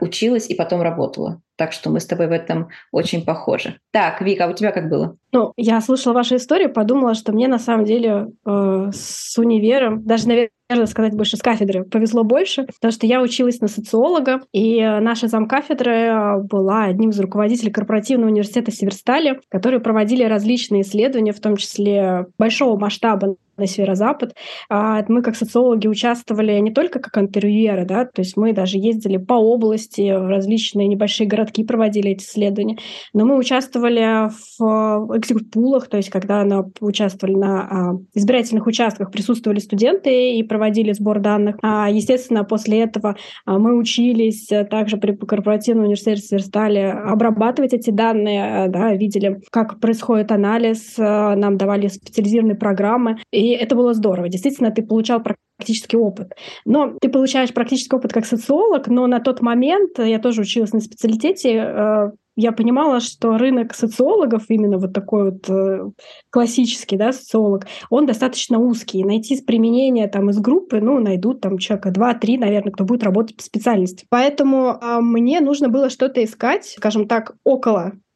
училась и потом работала. Так что мы с тобой в этом очень похожи. Так, Вика, а у тебя как было? Ну, я слушала вашу историю, подумала, что мне на самом деле э, с универом, даже, наверное, сказать больше с кафедры повезло больше, потому что я училась на социолога, и наша замкафедры э, была одним из руководителей корпоративного университета Северстали, которые проводили различные исследования, в том числе большого масштаба на северо-запад. А мы, как социологи, участвовали не только как интервьюеры, да, то есть мы даже ездили по области, в различные небольшие городки проводили эти исследования, но мы участвовали в экзит-пулах, то есть когда на, участвовали на а, избирательных участках, присутствовали студенты и проводили сбор данных. А, естественно, после этого мы учились также при корпоративном университете Сверстали обрабатывать эти данные, да, видели, как происходит анализ, нам давали специализированные программы, и это было здорово. Действительно, ты получал практический опыт. Но ты получаешь практический опыт как социолог, но на тот момент, я тоже училась на специалитете, э, я понимала, что рынок социологов, именно вот такой вот э, классический, да, социолог, он достаточно узкий. Найти применение там из группы, ну, найдут там человека два-три, наверное, кто будет работать по специальности. Поэтому э, мне нужно было что-то искать, скажем так, около э,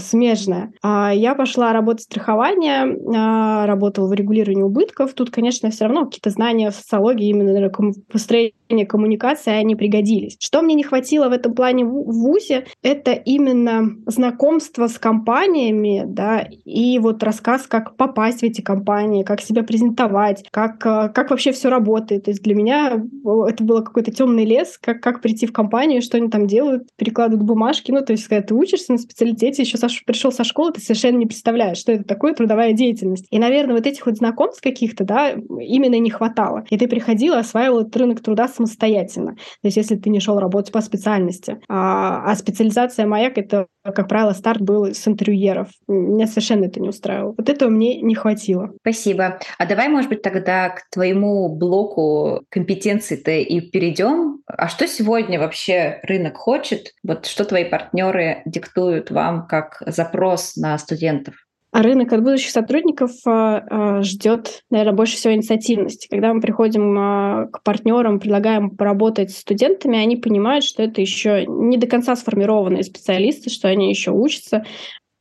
смежная. А я пошла работать страхование, э, работала в регулировании убытков. Тут, конечно, все равно какие-то знания в социологии, именно наверное, построение коммуникации, они пригодились. Что мне не хватило в этом плане в ВУЗе, это именно знакомство с компаниями, да, и вот рассказ, как попасть в эти компании, как себя презентовать, как, э, как вообще все работает. То есть для меня это было какой-то темный лес, как, как прийти в компанию, что они там делают, перекладывают бумажки. Ну, то есть, когда ты учишься на специалитете, еще со, пришел со школы, ты совершенно не представляешь, что это такое трудовая деятельность. И, наверное, вот этих вот знакомств каких-то, да, именно не хватало. И ты приходила, осваивала рынок труда самостоятельно. То есть если ты не шел работать по специальности. А, а специализация «Маяк» — это, как правило, старт был с интервьюеров. Меня совершенно это не устраивало. Вот этого мне не хватило. Спасибо. А давай, может быть, тогда к твоему блоку компетенций-то и перейдем. А что сегодня вообще рынок хочет? Вот что твои партнеры диктуют вам как запрос на студентов? А рынок от будущих сотрудников а, а, ждет, наверное, больше всего инициативности. Когда мы приходим а, к партнерам, предлагаем поработать с студентами, они понимают, что это еще не до конца сформированные специалисты, что они еще учатся,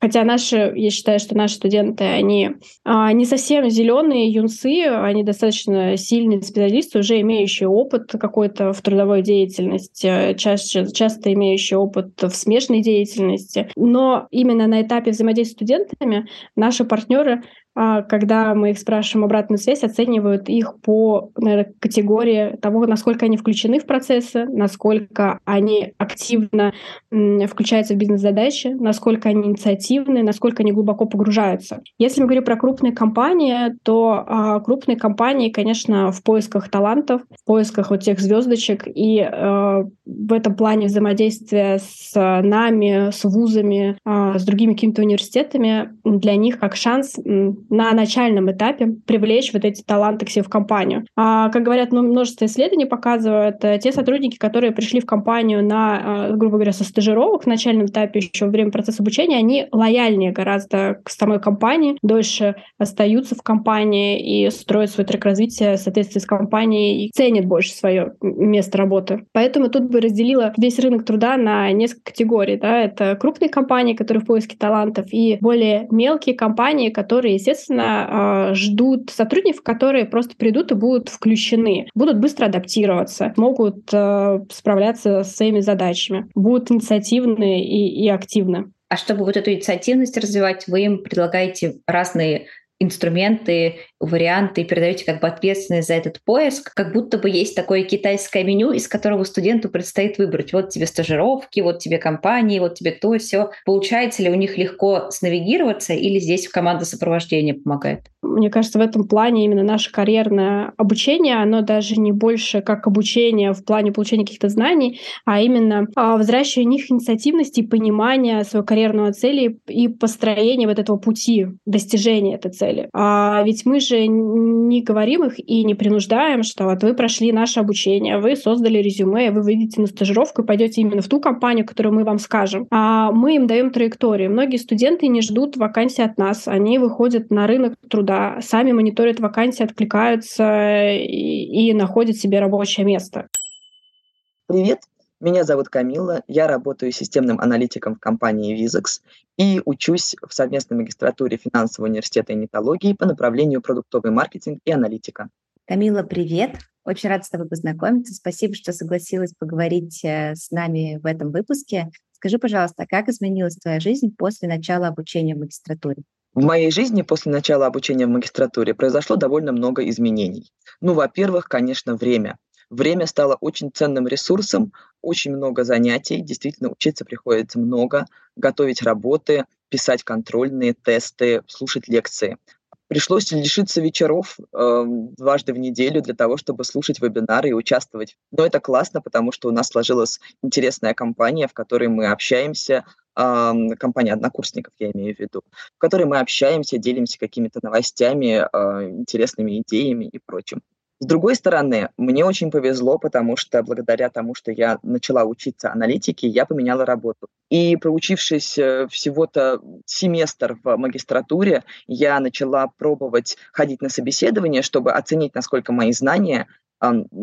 Хотя наши, я считаю, что наши студенты, они а, не совсем зеленые юнцы, они достаточно сильные специалисты, уже имеющие опыт какой-то в трудовой деятельности, чаще, часто имеющие опыт в смежной деятельности. Но именно на этапе взаимодействия с студентами наши партнеры когда мы их спрашиваем обратную связь, оценивают их по наверное, категории того, насколько они включены в процессы, насколько они активно включаются в бизнес-задачи, насколько они инициативны, насколько они глубоко погружаются. Если мы говорим про крупные компании, то а, крупные компании, конечно, в поисках талантов, в поисках вот тех звездочек, и а, в этом плане взаимодействия с нами, с вузами, с другими какими-то университетами для них как шанс на начальном этапе привлечь вот эти таланты к себе в компанию. А, как говорят, ну, множество исследований показывают, э, те сотрудники, которые пришли в компанию на, э, грубо говоря, со стажировок в начальном этапе еще во время процесса обучения, они лояльнее гораздо к самой компании, дольше остаются в компании и строят свой трек развития в соответствии с компанией и ценят больше свое место работы. Поэтому тут бы разделила весь рынок труда на несколько категорий. Да? Это крупные компании, которые в поиске талантов, и более мелкие компании, которые, естественно, а, ждут сотрудников, которые просто придут и будут включены, будут быстро адаптироваться, могут а, справляться с своими задачами, будут инициативны и, и активны. А чтобы вот эту инициативность развивать, вы им предлагаете разные инструменты, варианты и передаете как бы ответственность за этот поиск, как будто бы есть такое китайское меню, из которого студенту предстоит выбрать. Вот тебе стажировки, вот тебе компании, вот тебе то, все. Получается ли у них легко снавигироваться или здесь команда сопровождения помогает? Мне кажется, в этом плане именно наше карьерное обучение, оно даже не больше как обучение в плане получения каких-то знаний, а именно а, возвращение них инициативности понимания своего карьерного цели и построения вот этого пути достижения этой цели. А ведь мы не говорим их и не принуждаем, что вот вы прошли наше обучение, вы создали резюме, вы выйдете на стажировку и пойдете именно в ту компанию, которую мы вам скажем. А мы им даем траекторию. Многие студенты не ждут вакансии от нас, они выходят на рынок труда, сами мониторят вакансии, откликаются и, и находят себе рабочее место. Привет, меня зовут Камила, я работаю системным аналитиком в компании Vizex и учусь в совместной магистратуре финансового университета и нетологии по направлению продуктовый маркетинг и аналитика. Камила, привет! Очень рада с тобой познакомиться. Спасибо, что согласилась поговорить э, с нами в этом выпуске. Скажи, пожалуйста, как изменилась твоя жизнь после начала обучения в магистратуре? В моей жизни после начала обучения в магистратуре произошло довольно много изменений. Ну, во-первых, конечно, время. Время стало очень ценным ресурсом, очень много занятий, действительно учиться приходится много, готовить работы, писать контрольные тесты, слушать лекции. Пришлось лишиться вечеров э, дважды в неделю для того, чтобы слушать вебинары и участвовать. Но это классно, потому что у нас сложилась интересная компания, в которой мы общаемся, компания однокурсников, я имею в виду, в которой мы общаемся, делимся какими-то новостями, а, интересными идеями и прочим. С другой стороны, мне очень повезло, потому что благодаря тому, что я начала учиться аналитике, я поменяла работу. И проучившись э, всего-то семестр в магистратуре, я начала пробовать ходить на собеседование, чтобы оценить, насколько мои знания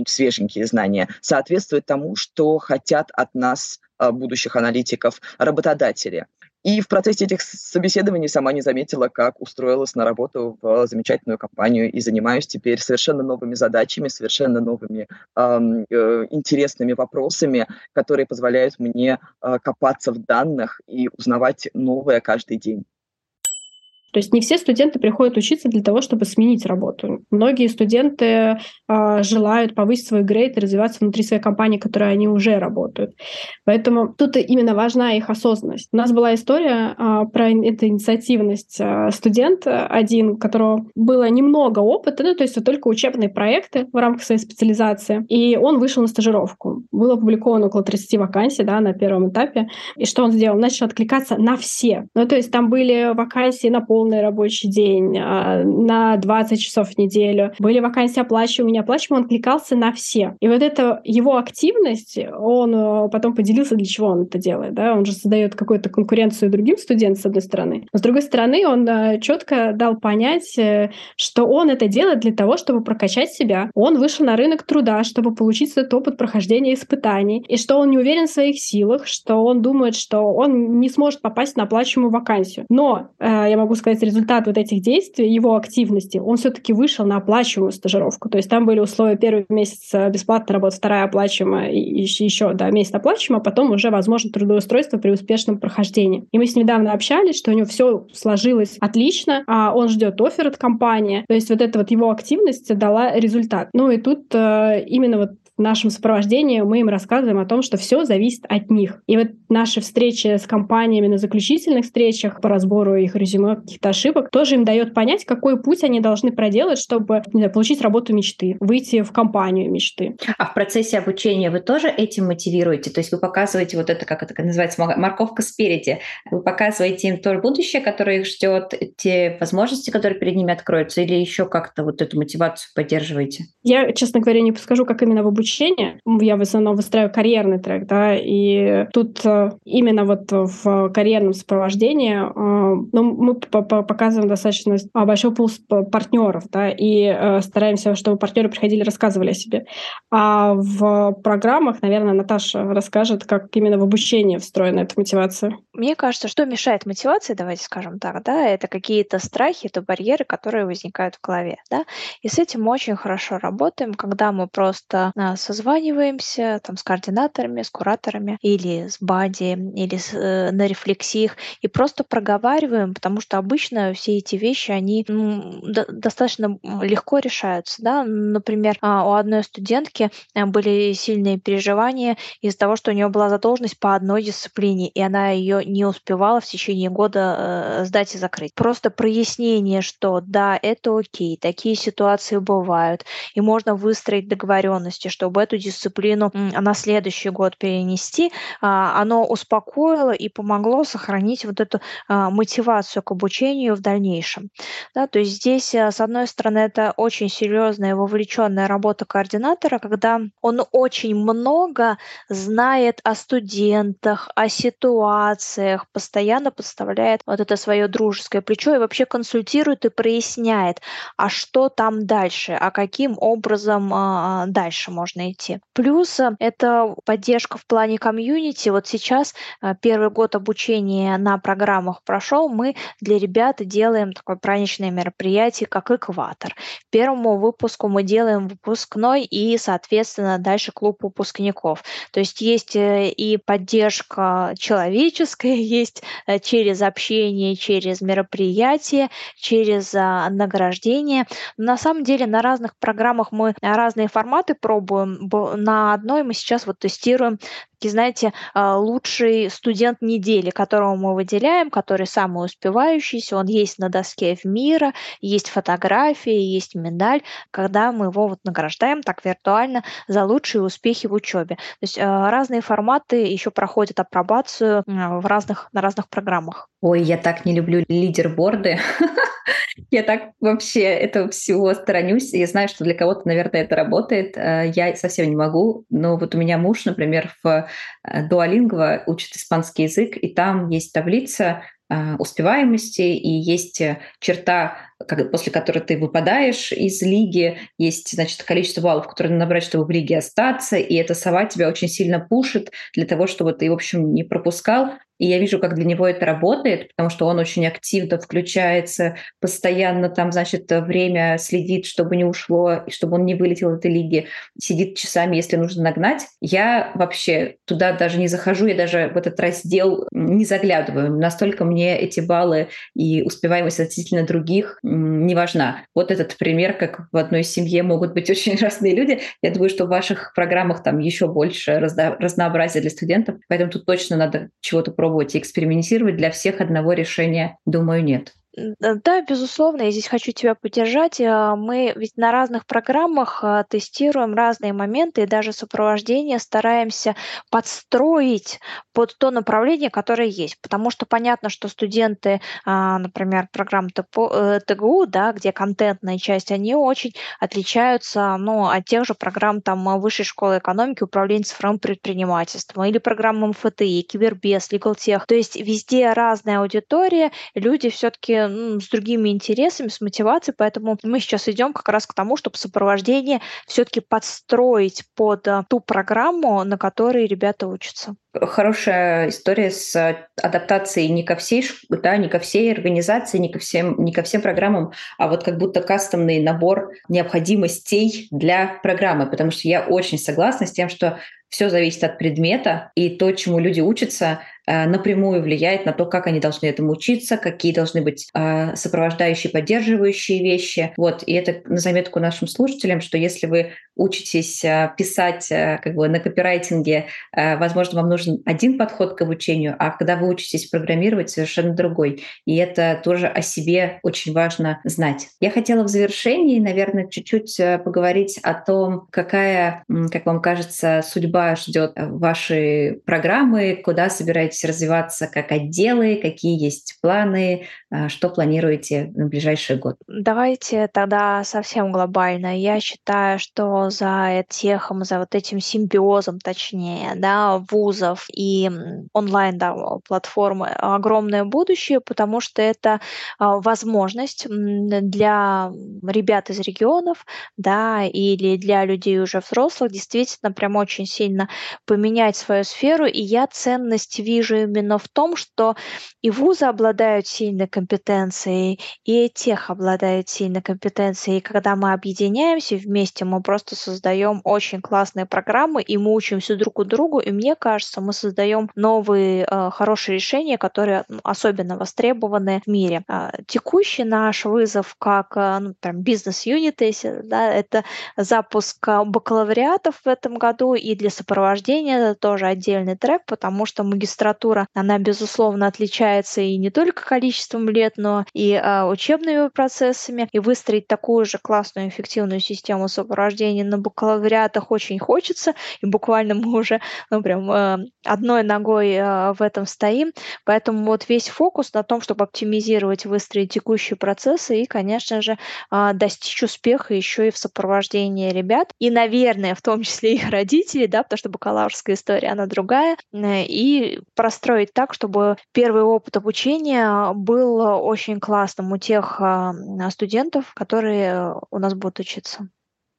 свеженькие знания, соответствуют тому, что хотят от нас а, будущих аналитиков работодатели. И в процессе этих собеседований сама не заметила, как устроилась на работу в замечательную компанию и занимаюсь теперь совершенно новыми задачами, совершенно новыми э, интересными вопросами, которые позволяют мне э, копаться в данных и узнавать новое каждый день. То есть не все студенты приходят учиться для того, чтобы сменить работу. Многие студенты э, желают повысить свой грейд и развиваться внутри своей компании, в которой они уже работают. Поэтому тут именно важна их осознанность. У нас была история э, про эту инициативность. Э, студент один, у которого было немного опыта, ну, то есть только учебные проекты в рамках своей специализации, и он вышел на стажировку. Было опубликовано около 30 вакансий да, на первом этапе. И что он сделал? Начал откликаться на все. Ну, то есть там были вакансии на пол полный рабочий день, а, на 20 часов в неделю. Были вакансии оплачиваемые, неоплачиваемые, он кликался на все. И вот эта его активность, он э, потом поделился, для чего он это делает. Да? Он же создает какую-то конкуренцию другим студентам, с одной стороны. Но с другой стороны, он четко дал понять, э, что он это делает для того, чтобы прокачать себя. Он вышел на рынок труда, чтобы получить этот опыт прохождения испытаний, и что он не уверен в своих силах, что он думает, что он не сможет попасть на оплачиваемую вакансию. Но э, я могу сказать, сказать, результат вот этих действий, его активности, он все-таки вышел на оплачиваемую стажировку. То есть там были условия первый месяц э, бесплатно работать, вторая оплачиваемая, и еще, да, месяц оплачиваемая, а потом уже возможно трудоустройство при успешном прохождении. И мы с ним недавно общались, что у него все сложилось отлично, а он ждет офер от компании. То есть вот эта вот его активность дала результат. Ну и тут э, именно вот нашем сопровождении мы им рассказываем о том, что все зависит от них. И вот наши встречи с компаниями на заключительных встречах по разбору их резюме, каких-то ошибок, тоже им дает понять, какой путь они должны проделать, чтобы знаю, получить работу мечты, выйти в компанию мечты. А в процессе обучения вы тоже этим мотивируете? То есть вы показываете вот это, как это называется, морковка спереди. Вы показываете им то будущее, которое их ждет, те возможности, которые перед ними откроются, или еще как-то вот эту мотивацию поддерживаете? Я, честно говоря, не подскажу, как именно в обучении обучения. Я в основном выстраиваю карьерный трек, да, и тут э, именно вот в карьерном сопровождении э, ну, мы показываем достаточно большой пул партнеров, да, и э, стараемся, чтобы партнеры приходили, рассказывали о себе. А в программах, наверное, Наташа расскажет, как именно в обучении встроена эта мотивация. Мне кажется, что мешает мотивации, давайте скажем так, да, это какие-то страхи, это барьеры, которые возникают в голове, да, и с этим мы очень хорошо работаем, когда мы просто созваниваемся там с координаторами, с кураторами или с бади, или с, э, на рефлексиях и просто проговариваем, потому что обычно все эти вещи, они ну, до, достаточно легко решаются. Да? Например, а, у одной студентки э, были сильные переживания из-за того, что у нее была задолженность по одной дисциплине, и она ее не успевала в течение года э, сдать и закрыть. Просто прояснение, что да, это окей, такие ситуации бывают, и можно выстроить договоренности, что чтобы эту дисциплину на следующий год перенести, а, оно успокоило и помогло сохранить вот эту а, мотивацию к обучению в дальнейшем. Да, то есть здесь, а, с одной стороны, это очень серьезная вовлеченная работа координатора, когда он очень много знает о студентах, о ситуациях, постоянно подставляет вот это свое дружеское плечо и вообще консультирует и проясняет, а что там дальше, а каким образом дальше можно можно. Плюс э, это поддержка в плане комьюнити. Вот сейчас э, первый год обучения на программах прошел, мы для ребят делаем такое праздничное мероприятие, как экватор. Первому выпуску мы делаем выпускной и, соответственно, дальше клуб выпускников. То есть есть э, и поддержка человеческая, есть через общение, через мероприятия, через награждение. Но на самом деле на разных программах мы разные форматы пробуем, на одной мы сейчас вот тестируем такие, знаете, а, лучший студент недели, которого мы выделяем, который самый успевающийся, он есть на доске в мира, есть фотографии, есть медаль, когда мы его вот награждаем так виртуально за лучшие успехи в учебе. То есть а, разные форматы еще проходят апробацию в разных, на разных программах. Ой, я так не люблю лидерборды. Я так вообще этого всего сторонюсь. Я знаю, что для кого-то, наверное, это работает. Э, я совсем не могу. Но вот у меня муж, например, в э, Duolingo учит испанский язык, и там есть таблица э, успеваемости, и есть черта, после которой ты выпадаешь из лиги, есть, значит, количество баллов, которые надо набрать, чтобы в лиге остаться, и эта сова тебя очень сильно пушит для того, чтобы ты, в общем, не пропускал. И я вижу, как для него это работает, потому что он очень активно включается, постоянно там, значит, время следит, чтобы не ушло, и чтобы он не вылетел из этой лиги, сидит часами, если нужно нагнать. Я вообще туда даже не захожу, я даже в этот раздел не заглядываю. Настолько мне эти баллы и успеваемость относительно других не важна. Вот этот пример, как в одной семье могут быть очень разные люди. Я думаю, что в ваших программах там еще больше разнообразия для студентов, поэтому тут точно надо чего-то пробовать и экспериментировать. Для всех одного решения, думаю, нет. Да, безусловно, я здесь хочу тебя поддержать. А, мы ведь на разных программах а, тестируем разные моменты и даже сопровождение стараемся подстроить под то направление, которое есть. Потому что понятно, что студенты, а, например, программ ТГУ, э, да, где контентная часть, они очень отличаются ну, от тех же программ там, Высшей школы экономики, управления цифровым предпринимательством или программ МФТИ, Кибербез, Legal То есть везде разная аудитория, люди все-таки с другими интересами, с мотивацией, поэтому мы сейчас идем как раз к тому, чтобы сопровождение все-таки подстроить под э, ту программу, на которой ребята учатся. Хорошая история с адаптацией не ко всей, да, не ко всей организации, не ко всем, не ко всем программам, а вот как будто кастомный набор необходимостей для программы, потому что я очень согласна с тем, что все зависит от предмета, и то, чему люди учатся, Э, напрямую влияет на то, как они должны этому учиться, какие должны быть э, сопровождающие, поддерживающие вещи. Вот, и это на заметку нашим слушателям, что если вы учитесь э, писать как бы на копирайтинге, возможно, вам нужен один подход к обучению, а когда вы учитесь программировать, совершенно другой. И это тоже о себе очень важно знать. Я хотела в завершении, наверное, чуть-чуть поговорить о том, какая, как вам кажется, судьба ждет ваши программы, куда собираетесь собираетесь развиваться как отделы, какие есть планы, а, что планируете на ближайший год? Давайте тогда совсем глобально. Я считаю, что за техом, за вот этим симбиозом, точнее, да, вузов и онлайн да, платформы огромное будущее, потому что это а, возможность для ребят из регионов, да, или для людей уже взрослых действительно прям очень сильно поменять свою сферу. И я ценность вижу вижу именно в том, что и вузы обладают сильной компетенцией, и тех обладают сильной компетенцией. И когда мы объединяемся вместе, мы просто создаем очень классные программы, и мы учимся друг у другу, и мне кажется, мы создаем новые э, хорошие решения, которые особенно востребованы в мире. Э, текущий наш вызов как э, ну, бизнес-юнит, да, это запуск бакалавриатов в этом году, и для сопровождения это тоже отдельный трек, потому что магистратура литература, она, безусловно, отличается и не только количеством лет, но и а, учебными процессами. И выстроить такую же классную, эффективную систему сопровождения на бакалавриатах очень хочется. И буквально мы уже ну, прям э, одной ногой э, в этом стоим. Поэтому вот весь фокус на том, чтобы оптимизировать, выстроить текущие процессы и, конечно же, э, достичь успеха еще и в сопровождении ребят. И, наверное, в том числе их родителей, да, потому что бакалаврская история, она другая. И простроить так, чтобы первый опыт обучения был очень классным у тех а, студентов, которые у нас будут учиться.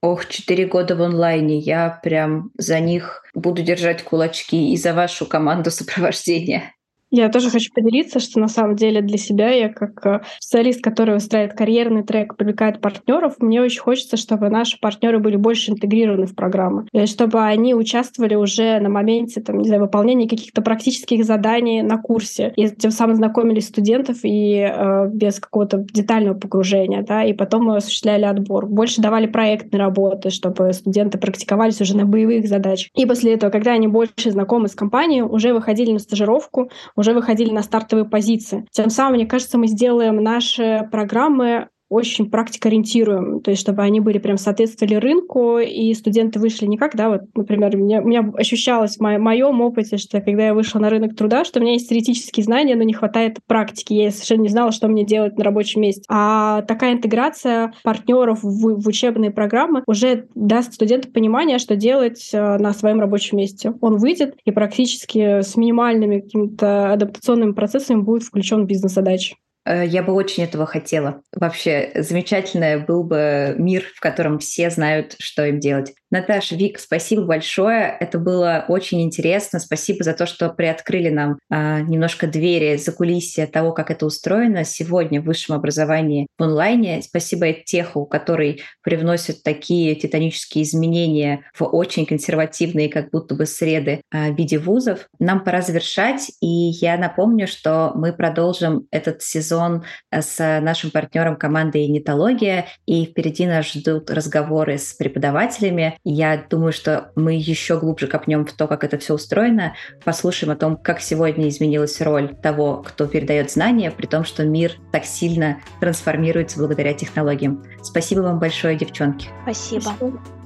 Ох, четыре года в онлайне. Я прям за них буду держать кулачки и за вашу команду сопровождения. Я тоже хочу поделиться, что на самом деле для себя я как э, специалист, который выстраивает карьерный трек, привлекает партнеров, мне очень хочется, чтобы наши партнеры были больше интегрированы в программы, и чтобы они участвовали уже на моменте там, не знаю, выполнения каких-то практических заданий на курсе, и тем самым знакомились студентов и э, без какого-то детального погружения, да, и потом мы осуществляли отбор. Больше давали проектные работы, чтобы студенты практиковались уже на боевых задачах. И после этого, когда они больше знакомы с компанией, уже выходили на стажировку, уже выходили на стартовые позиции. Тем самым, мне кажется, мы сделаем наши программы очень практикоориентируем, то есть чтобы они были прям соответствовали рынку, и студенты вышли не как, да, вот, например, у меня, у меня ощущалось в мо- моем опыте, что когда я вышла на рынок труда, что у меня есть теоретические знания, но не хватает практики, я совершенно не знала, что мне делать на рабочем месте. А такая интеграция партнеров в, в учебные программы уже даст студенту понимание, что делать э, на своем рабочем месте. Он выйдет и практически с минимальными какими-то адаптационными процессами будет включен в бизнес-задачи. Э, я бы очень этого хотела. Вообще, замечательный был бы мир, в котором все знают, что им делать. Наташа, Вик, спасибо большое. Это было очень интересно. Спасибо за то, что приоткрыли нам а, немножко двери за кулисья того, как это устроено сегодня в высшем образовании в онлайне. Спасибо Теху, который привносит такие титанические изменения в очень консервативные, как будто бы среды а, в виде вузов. Нам пора завершать, и я напомню, что мы продолжим этот сезон э, с нашим партнером команды «Нетология», и впереди нас ждут разговоры с преподавателями, я думаю, что мы еще глубже копнем в то, как это все устроено, послушаем о том, как сегодня изменилась роль того, кто передает знания, при том, что мир так сильно трансформируется благодаря технологиям. Спасибо вам большое, девчонки. Спасибо. Спасибо.